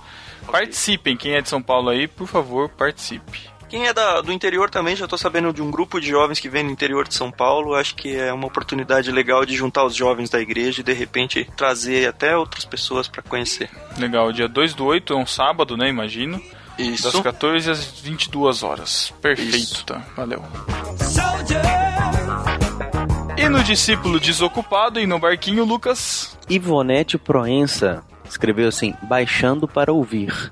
Participem, quem é de São Paulo aí, por favor, participe. Quem é da- do interior também, já tô sabendo de um grupo de jovens que vem do interior de São Paulo. Acho que é uma oportunidade legal de juntar os jovens da igreja e de repente trazer até outras pessoas para conhecer. Legal, dia 2 do 8 é um sábado, né, imagino. Isso. Das 14 às 22 horas. Perfeito, Isso. tá? Valeu. E no discípulo desocupado e no barquinho, Lucas. Ivonete Proença escreveu assim: baixando para ouvir.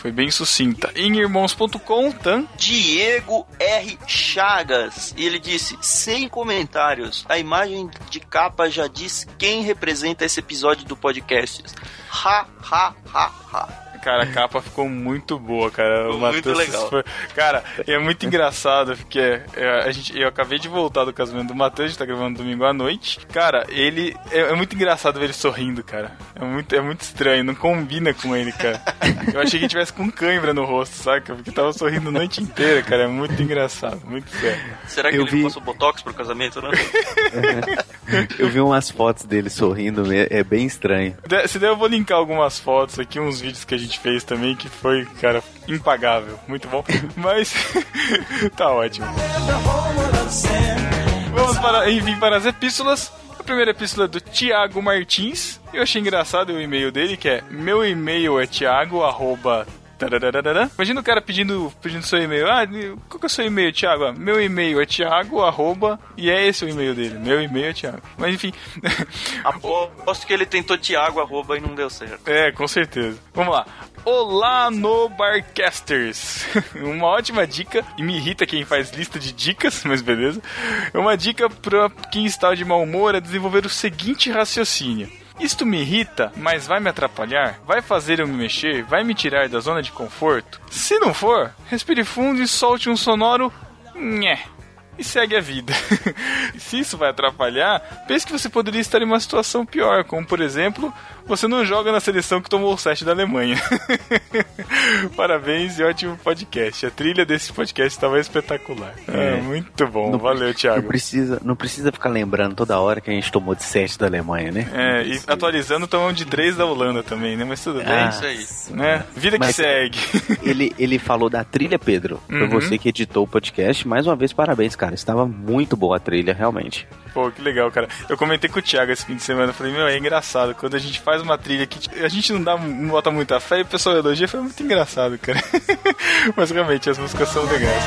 Foi bem sucinta. Em irmãos.com, Tan. Diego R. Chagas. E ele disse, sem comentários, a imagem de capa já diz quem representa esse episódio do podcast. Ha, ha, ha, ha. Cara, a capa ficou muito boa, cara. Ficou O muito Matheus legal. foi- Cara, é muito engraçado, porque é, a gente, eu acabei de voltar do casamento do Matheus, a gente tá gravando domingo à noite. Cara, ele. É, é muito engraçado ver ele sorrindo, cara. É muito, é muito estranho, não combina com ele, cara. Eu achei que ele tivesse com cãibra no rosto, saca? Porque tava sorrindo a noite inteira, cara. É muito engraçado, muito sério. Será que Eu ele vi- passou botox pro casamento, né? Eu vi umas fotos dele sorrindo, é é bem estranho. Se der, eu vou linkar algumas fotos aqui, uns vídeos que a gente fez também, que foi, cara, impagável. Muito bom. Mas tá ótimo. Vamos para, enfim, para as epístolas. A primeira epístola é do Tiago Martins. Eu achei engraçado o e-mail dele, que é meu e-mail é tiago, arroba... tarararara. Imagina o cara pedindo, pedindo seu e-mail. Ah, qual que é o seu e-mail, Thiago? Ah, meu e-mail é Thiago, arroba, e é esse o e-mail dele. Meu e-mail é Thiago. Mas enfim. Aposto que ele tentou Thiago, arroba, e não deu certo. É, com certeza. Vamos lá. Olá, no Barcasters. Uma ótima dica, e me irrita quem faz lista de dicas, mas beleza. É uma dica para quem está de mau humor é desenvolver o seguinte raciocínio. Isto me irrita, mas vai me atrapalhar? Vai fazer eu me mexer? Vai me tirar da zona de conforto? Se não for, respire fundo e solte um sonoro nhé. E segue a vida. Se isso vai atrapalhar, pense que você poderia estar em uma situação pior, como por exemplo, você não joga na seleção que tomou o 7 da Alemanha. Parabéns e ótimo podcast. A trilha desse podcast estava espetacular. É, É. muito bom. Não- Valeu, Não Thiago. precisa, não precisa ficar lembrando toda hora que a gente tomou de 7 da Alemanha, né? É, e atualizando, tomamos de 3 da Holanda também, né? Mas tudo bem. Ah, isso aí. Né? Vida que segue. Ele, ele falou da trilha, Pedro. Foi Uhum. você que editou o podcast. Mais uma vez, parabéns, cara. Estava muito boa a trilha, realmente. Pô, que legal, cara. Eu comentei com o Thiago esse fim de semana. Eu falei, meu, é engraçado. Quando a gente faz uma trilha que a gente não dá, não bota muita fé e o pessoal elogia, foi muito engraçado, cara. Mas realmente, as músicas são legais.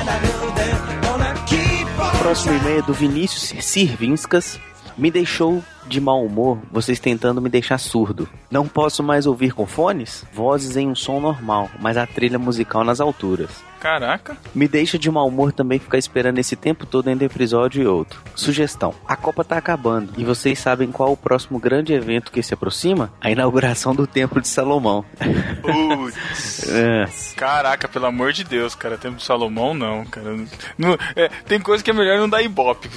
Próximo e-mail é do Vinícius Sirvinskas. Me deixou de mau humor vocês tentando me deixar surdo. Não posso mais ouvir com fones? Vozes em um som normal, mas a trilha musical nas alturas. Caraca. Me deixa de mau humor também ficar esperando esse tempo todo entre episódio e outro. Sugestão: a Copa tá acabando e vocês sabem qual o próximo grande evento que se aproxima? A inauguração do Templo de Salomão. Putz. É. Caraca, pelo amor de Deus, cara. Tempo de Salomão, não, cara. Não- é, tem coisa que é melhor não dar ibope.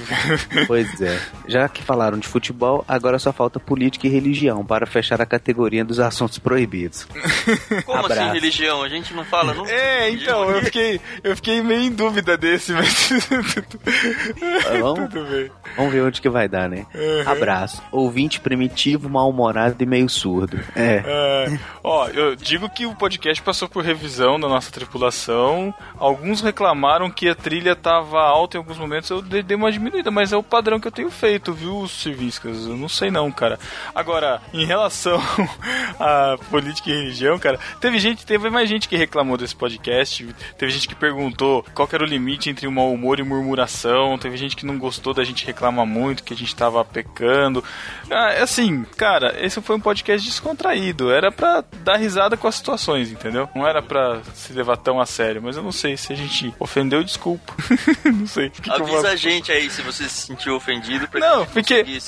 Pois é. Já que falaram de futebol, agora só falta política e religião para fechar a categoria dos assuntos proibidos. Como assim Abraço. religião? A gente não fala nunca. É, então, eu fiquei, eu fiquei meio em dúvida desse, mas. Vamos, Tudo bem. vamos ver onde que vai dar, né? Uhum. Abraço. Ouvinte primitivo, mal-humorado e meio surdo. É. É, ó, eu digo que o podcast passou por revisão da nossa tripulação. Alguns reclamaram que a trilha tava alta em alguns momentos. Eu dei uma diminuída, mas é o padrão que eu tenho feito, viu, Serviscas? Eu não sei não, cara. Agora, em relação à política e religião, cara, teve gente, teve mais gente que reclamou desse podcast. Teve gente que perguntou qual que era o limite entre o mau humor e murmuração. Teve gente que não gostou da gente reclamar muito, que a gente tava pecando. Ah, é assim, cara, esse foi um podcast descontraído. Era pra dar risada com as situações, entendeu? Não era pra se levar tão a sério. Mas eu não sei se a gente ofendeu, desculpa. não sei. Que que Avisa a gente aí se você se sentiu ofendido pra Não, gente porque- conseguir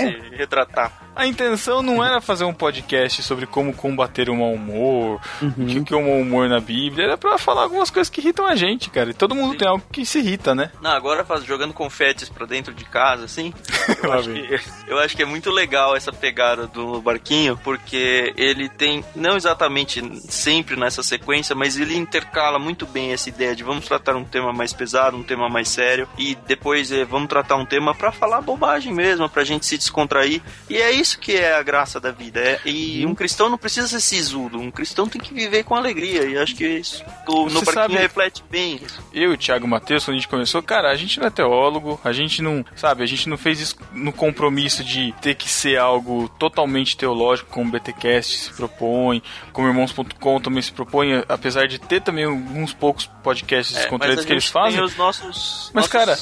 se retratar. A intenção não era fazer um podcast sobre como combater o mau humor, o que, que é o mau humor na Bíblia. Era pra falar algumas coisas que irritam a gente, cara. E todo mundo tem algo que se irrita, né? Não, agora faz, jogando confetes pra dentro de casa, assim. Eu acho, que, eu acho que é muito legal essa pegada do barquinho, porque ele tem, não exatamente sempre nessa sequência, mas ele intercala muito bem essa ideia de vamos tratar um tema mais pesado, um tema mais sério, e depois eh, vamos tratar um tema pra falar bobagem mesmo, pra gente se descontrair. E é isso que é a graça da vida. É, e um cristão não precisa ser sisudo, um cristão tem que viver com alegria, e acho que isso o, no barquinho sabe- reflete bem isso. eu e o Thiago Matheus, quando a gente começou, cara, a gente não é teólogo, a gente não, sabe, a gente não fez isso no compromisso de ter que ser algo totalmente teológico, como o BTcast se propõe, como Irmãos.com também se propõe, apesar de ter também alguns poucos podcasts É, descontraídos que eles fazem. Os nossos. Mas, nossos- cara,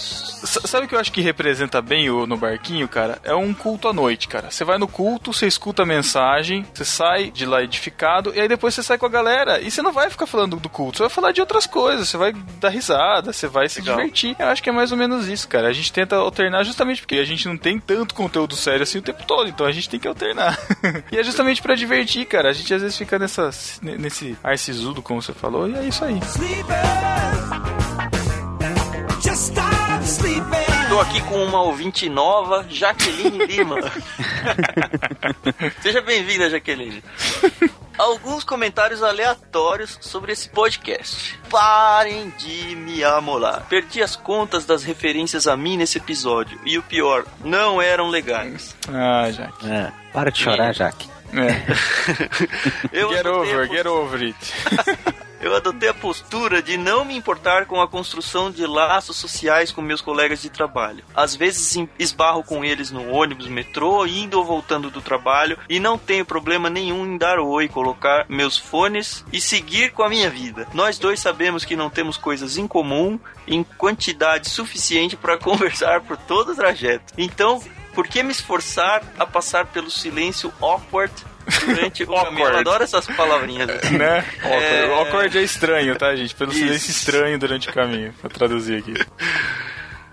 sabe o que eu acho que representa bem o no barquinho, cara? É um culto à noite, cara. Você vai no culto, você escuta a mensagem, você sai de lá edificado, e aí depois você sai com a galera. E você não vai ficar falando do culto, você vai falar de outras coisas, você vai dar risada, você vai se Legal. divertir. Eu acho que é mais ou menos isso, cara. A gente tenta alternar justamente porque a gente não tem tanto conteúdo sério assim o tempo todo, então a gente tem que alternar. e é justamente pra divertir, cara. A gente às vezes fica nessa, nesse ar sisudo, como você falou, e é isso aí. Estou aqui com uma ouvinte nova, Jaqueline Lima. Seja bem-vinda, Jaqueline. Alguns comentários aleatórios sobre esse podcast. Parem de me amolar. Perdi as contas das referências a mim nesse episódio. E o pior, não eram legais. Ah, Jaque. É, para de chorar, Jaque. É. Get over, get over it. Eu adotei a postura de não me importar com a construção de laços sociais com meus colegas de trabalho. Às vezes esbarro com eles no ônibus, metrô, indo ou voltando do trabalho e não tenho problema nenhum em dar oi, colocar meus fones e seguir com a minha vida. Nós dois sabemos que não temos coisas em comum em quantidade suficiente para conversar por todo o trajeto. Então, por que me esforçar a passar pelo silêncio awkward durante o caminho? Eu adoro essas palavrinhas. assim. né? Awkward. É. Awkward é estranho, tá, gente? Pelo Isso. silêncio estranho durante o caminho. Vou traduzir aqui.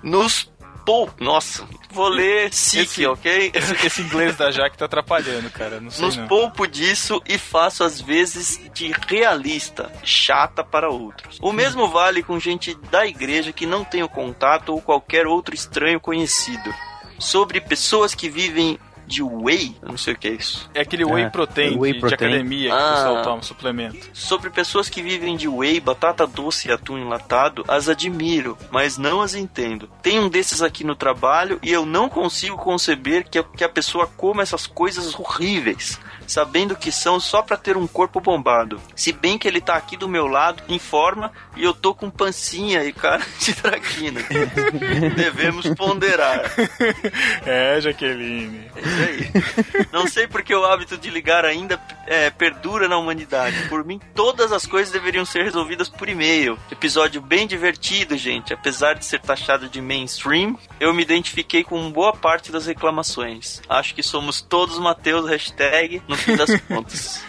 Nos pou... Nossa, vou ler SIC, Esse- ok? Esse, esse inglês da Jaque tá atrapalhando, cara. Não sei Nos não. poupo disso e faço às vezes de realista, chata para outros. O mesmo vale com gente da igreja que não tenho contato ou qualquer outro estranho conhecido. Sobre pessoas que vivem de whey, eu não sei o que é isso. É aquele whey É, protein, whey de, de protein. academia que Ah. o pessoal toma, suplemento. Sobre pessoas que vivem de whey, batata doce e atum enlatado, as admiro, mas não as entendo. Tem um desses aqui no trabalho e eu não consigo conceber que a, que a pessoa coma essas coisas horríveis, sabendo que são só pra ter um corpo bombado. Se bem que ele tá aqui do meu lado, em forma, e eu tô com pancinha e cara de traquina. Devemos ponderar. É, Jaqueline. É isso aí. Não sei porque o hábito de ligar ainda é, perdura na humanidade. Por mim, todas as coisas deveriam ser resolvidas por e-mail. Episódio bem divertido, gente. Apesar de ser taxado de mainstream, eu me identifiquei com boa parte das reclamações. Acho que somos todos Mateus, hashtag, no fim das contas.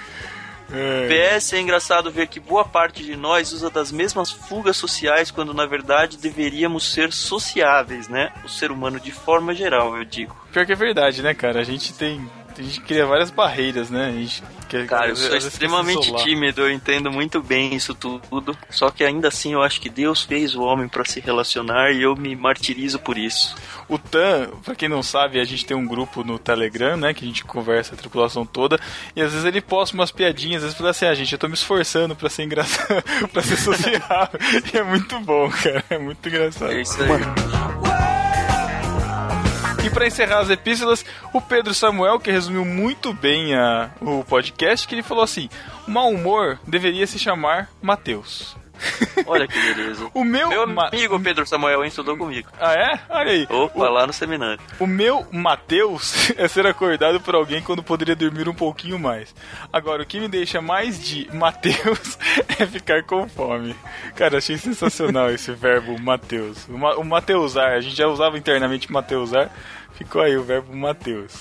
É. PS é engraçado ver que boa parte de nós usa das mesmas fugas sociais quando na verdade deveríamos ser sociáveis, né? O ser humano de forma geral, eu digo. Pior que é verdade, né, cara? A gente tem. A gente cria várias barreiras, né? A gente quer, Cara, eu sou extremamente tímido, eu entendo muito bem isso tudo. Só que ainda assim eu acho que Deus fez o homem pra se relacionar e eu me martirizo por isso. O TAM, pra quem não sabe, a gente tem um grupo no Telegram, né? Que a gente conversa a tripulação toda. E às vezes ele posta umas piadinhas, às vezes fala assim, ah, gente, eu tô me esforçando pra ser engraçado, pra ser sociável. e é muito bom, cara. É muito engraçado. É isso aí. E pra encerrar as epístolas, o Pedro Samuel, que resumiu muito bem a, o podcast, que ele falou assim: o mau humor deveria se chamar Mateus. Olha que beleza. O meu, Meu amigo Pedro Samuel estudou comigo. Ah, é? Olha aí. Opa, lá no seminário. O meu Mateus é ser acordado por alguém quando poderia dormir um pouquinho mais. Agora, o que me deixa mais de Mateus é ficar com fome. Cara, achei sensacional esse verbo Mateus. O, ma o Mateusar, a gente já usava internamente Mateusar. Ficou aí o verbo Mateus.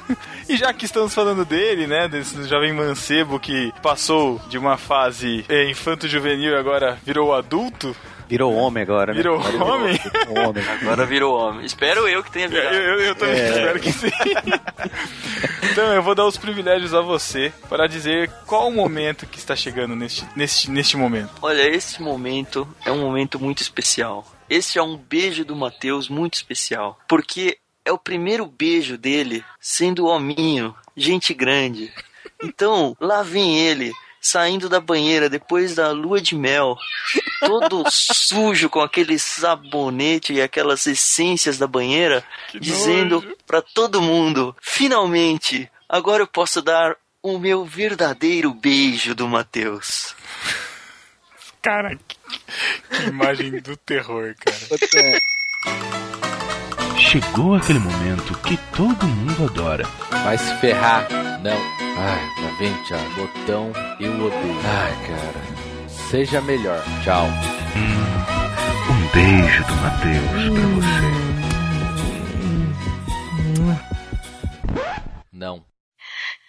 e já que estamos falando dele, né, desse jovem mancebo que passou de uma fase é, infanto-juvenil e agora virou adulto, Virou homem agora, né? Virou homem? Virou homem. Agora virou homem. Espero eu que tenha Eu, virado. eu, eu também É. espero que sim. então eu vou dar os privilégios a você para dizer qual o momento que está chegando neste, neste, neste momento. Olha, esse momento é um momento muito especial. Esse é um beijo do Matheus muito especial. Porque é o primeiro beijo dele sendo hominho, gente grande. Então, lá vem ele, saindo da banheira depois da lua de mel, todo sujo com aquele sabonete e aquelas essências da banheira, dizendo nojo. pra todo mundo: finalmente, agora eu posso dar o meu verdadeiro beijo do Matheus. Cara, que, que imagem do terror, cara. Chegou aquele momento que todo mundo adora. Vai se ferrar. Não. Ai, tá vendo, Thiago? Botão eu odeio. Ai, cara. Seja melhor. Tchau. Um beijo do Matheus pra você. Não.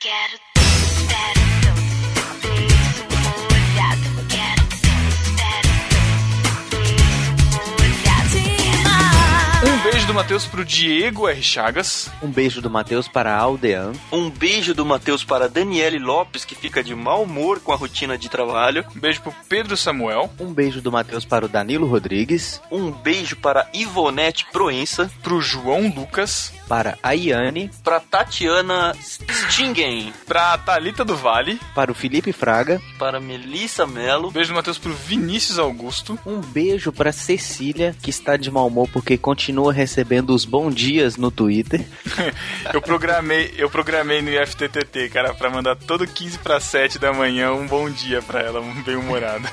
Quero beijo do Matheus pro Diego R. Chagas. Um beijo do Matheus para a Aldean. Um beijo do Matheus para Daniele Lopes, que fica de mau humor com a rotina de trabalho. Um beijo pro Pedro Samuel. Um beijo do Matheus para o Danilo Rodrigues. Um beijo para Ivonete Proença. Pro João Lucas. Para a Iane. Para Tatiana Stingen. Pra Thalita do Vale. Para o Felipe Fraga. Para Melissa Melo. Um beijo do Matheus pro Vinícius Augusto. Um beijo para Cecília, que está de mau humor porque continua recebendo os bom dias no Twitter. eu programei, eu programei no IFTTT, cara, pra mandar todo 15 para 7 da manhã um bom dia pra ela, um bem humorado.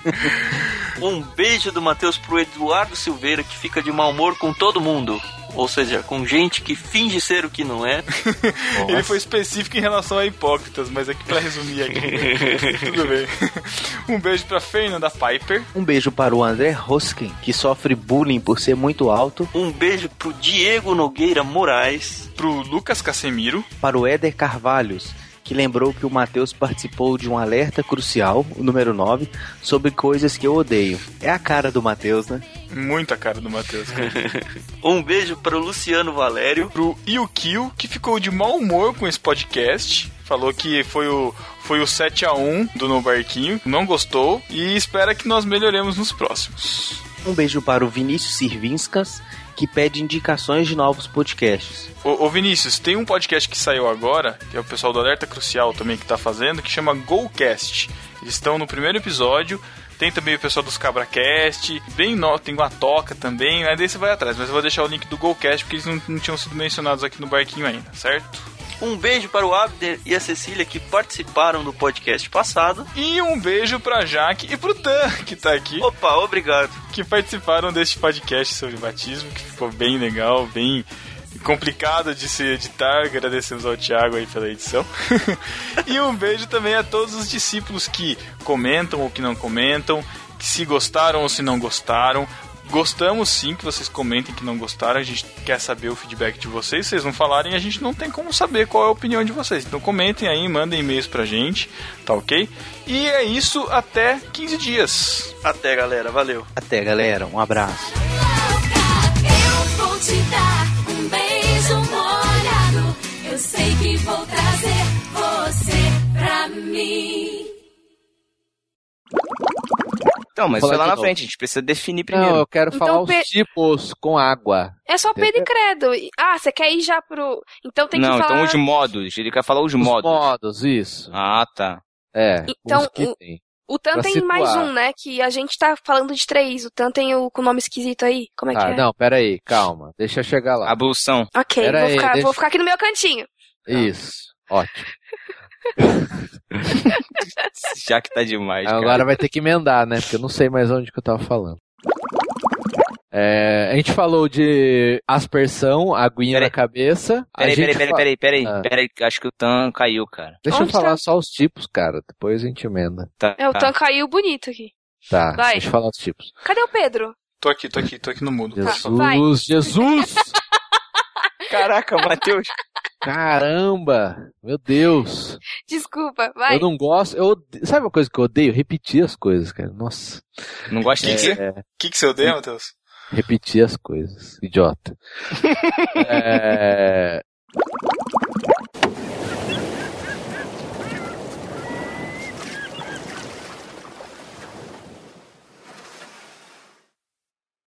um beijo do Matheus pro Eduardo Silveira, que fica de mau humor com todo mundo. Ou seja, com gente que finge ser o que não é. Ele foi específico em relação a hipócritas, mas aqui pra resumir aqui. tudo bem. Um beijo pra Fernanda Piper. Um beijo para o André Hoskin, que sofre bullying por ser muito alto. Um beijo pro Diego Nogueira Moraes. Pro Lucas Casemiro. Para o Éder Carvalhos, que lembrou que o Matheus participou de um alerta crucial, o número 9, sobre coisas que eu odeio. É a cara do Matheus, né? Muita cara do Matheus. um beijo para o Luciano Valério. Pro Yukio, que ficou de mau humor com esse podcast. Falou que foi o, foi o 7 a 1 do No Barquinho, não gostou e espera que nós melhoremos nos próximos. Um beijo para o Vinícius Sirvinskas, que pede indicações de novos podcasts. Ô, ô, Vinícius, tem um podcast que saiu agora, que é o pessoal do Alerta Crucial também que tá fazendo, que chama GoCast. Eles estão no primeiro episódio, tem também o pessoal dos CabraCast, bem no, tem uma toca também, aí daí você vai atrás, mas eu vou deixar o link do GoCast porque eles não, não tinham sido mencionados aqui no barquinho ainda, certo? Um beijo para o Abner e a Cecília que participaram do podcast passado. E um beijo para Jaque e pro Tan, que tá aqui. Opa, obrigado. Que participaram deste podcast sobre batismo, que ficou bem legal, bem complicado de se editar. Agradecemos ao Thiago aí pela edição. e um beijo também a todos os discípulos que comentam ou que não comentam, que se gostaram ou se não gostaram. Gostamos sim que vocês comentem que não gostaram, a gente quer saber o feedback de vocês. Se vocês não falarem, a gente não tem como saber qual é a opinião de vocês. Então comentem aí, mandem e-mails pra gente, tá ok? E é isso, até 15 dias. Até galera, valeu. Até galera, um abraço. Eu vou te dar um beijo molhado. Eu sei que vou trazer você pra mim. Então, mas foi lá de na novo. frente, a gente precisa definir primeiro. Não, eu quero Então, falar os pe- tipos com água. É só Pedro e Credo. Ah, você quer ir já pro. Então tem não, que falar. então os modos. Ele quer falar os, Os modos. modos, isso. Ah, tá. É, Então, os que o- tem. O Tan pra tem situar. mais um, né? Que a gente tá falando de três. O Tan tem o com nome esquisito aí. Como é que Ah, é? não, pera aí, calma. Deixa eu chegar lá. Ablução. Ok, vou, aí, ficar, deixa- vou ficar aqui no meu cantinho. Isso, ótimo. Já que tá demais, cara. Agora vai ter que emendar, né? Porque eu não sei mais onde que eu tava falando. É, a gente falou de aspersão, aguinha Peraí. na cabeça. Peraí, peraí, peraí, peraí, peraí, Ah. peraí. Acho que o Tan caiu, cara. Deixa eu Onde falar tá? só os tipos, cara. Depois a gente emenda. Tá, É, o tá. Tan caiu bonito aqui. Tá, Vai. deixa eu falar os tipos. Cadê o Pedro? Tô aqui, tô aqui, tô aqui no mudo. Tá, vai. Jesus, Jesus! Caraca, Matheus. Caramba! Meu Deus! Desculpa, vai. Eu não gosto. Eu, sabe uma coisa que eu odeio? Repetir as coisas, cara. Nossa. Não gosta de é, quê? O é... que, que você odeia, Matheus? Repetir as coisas. Idiota. é...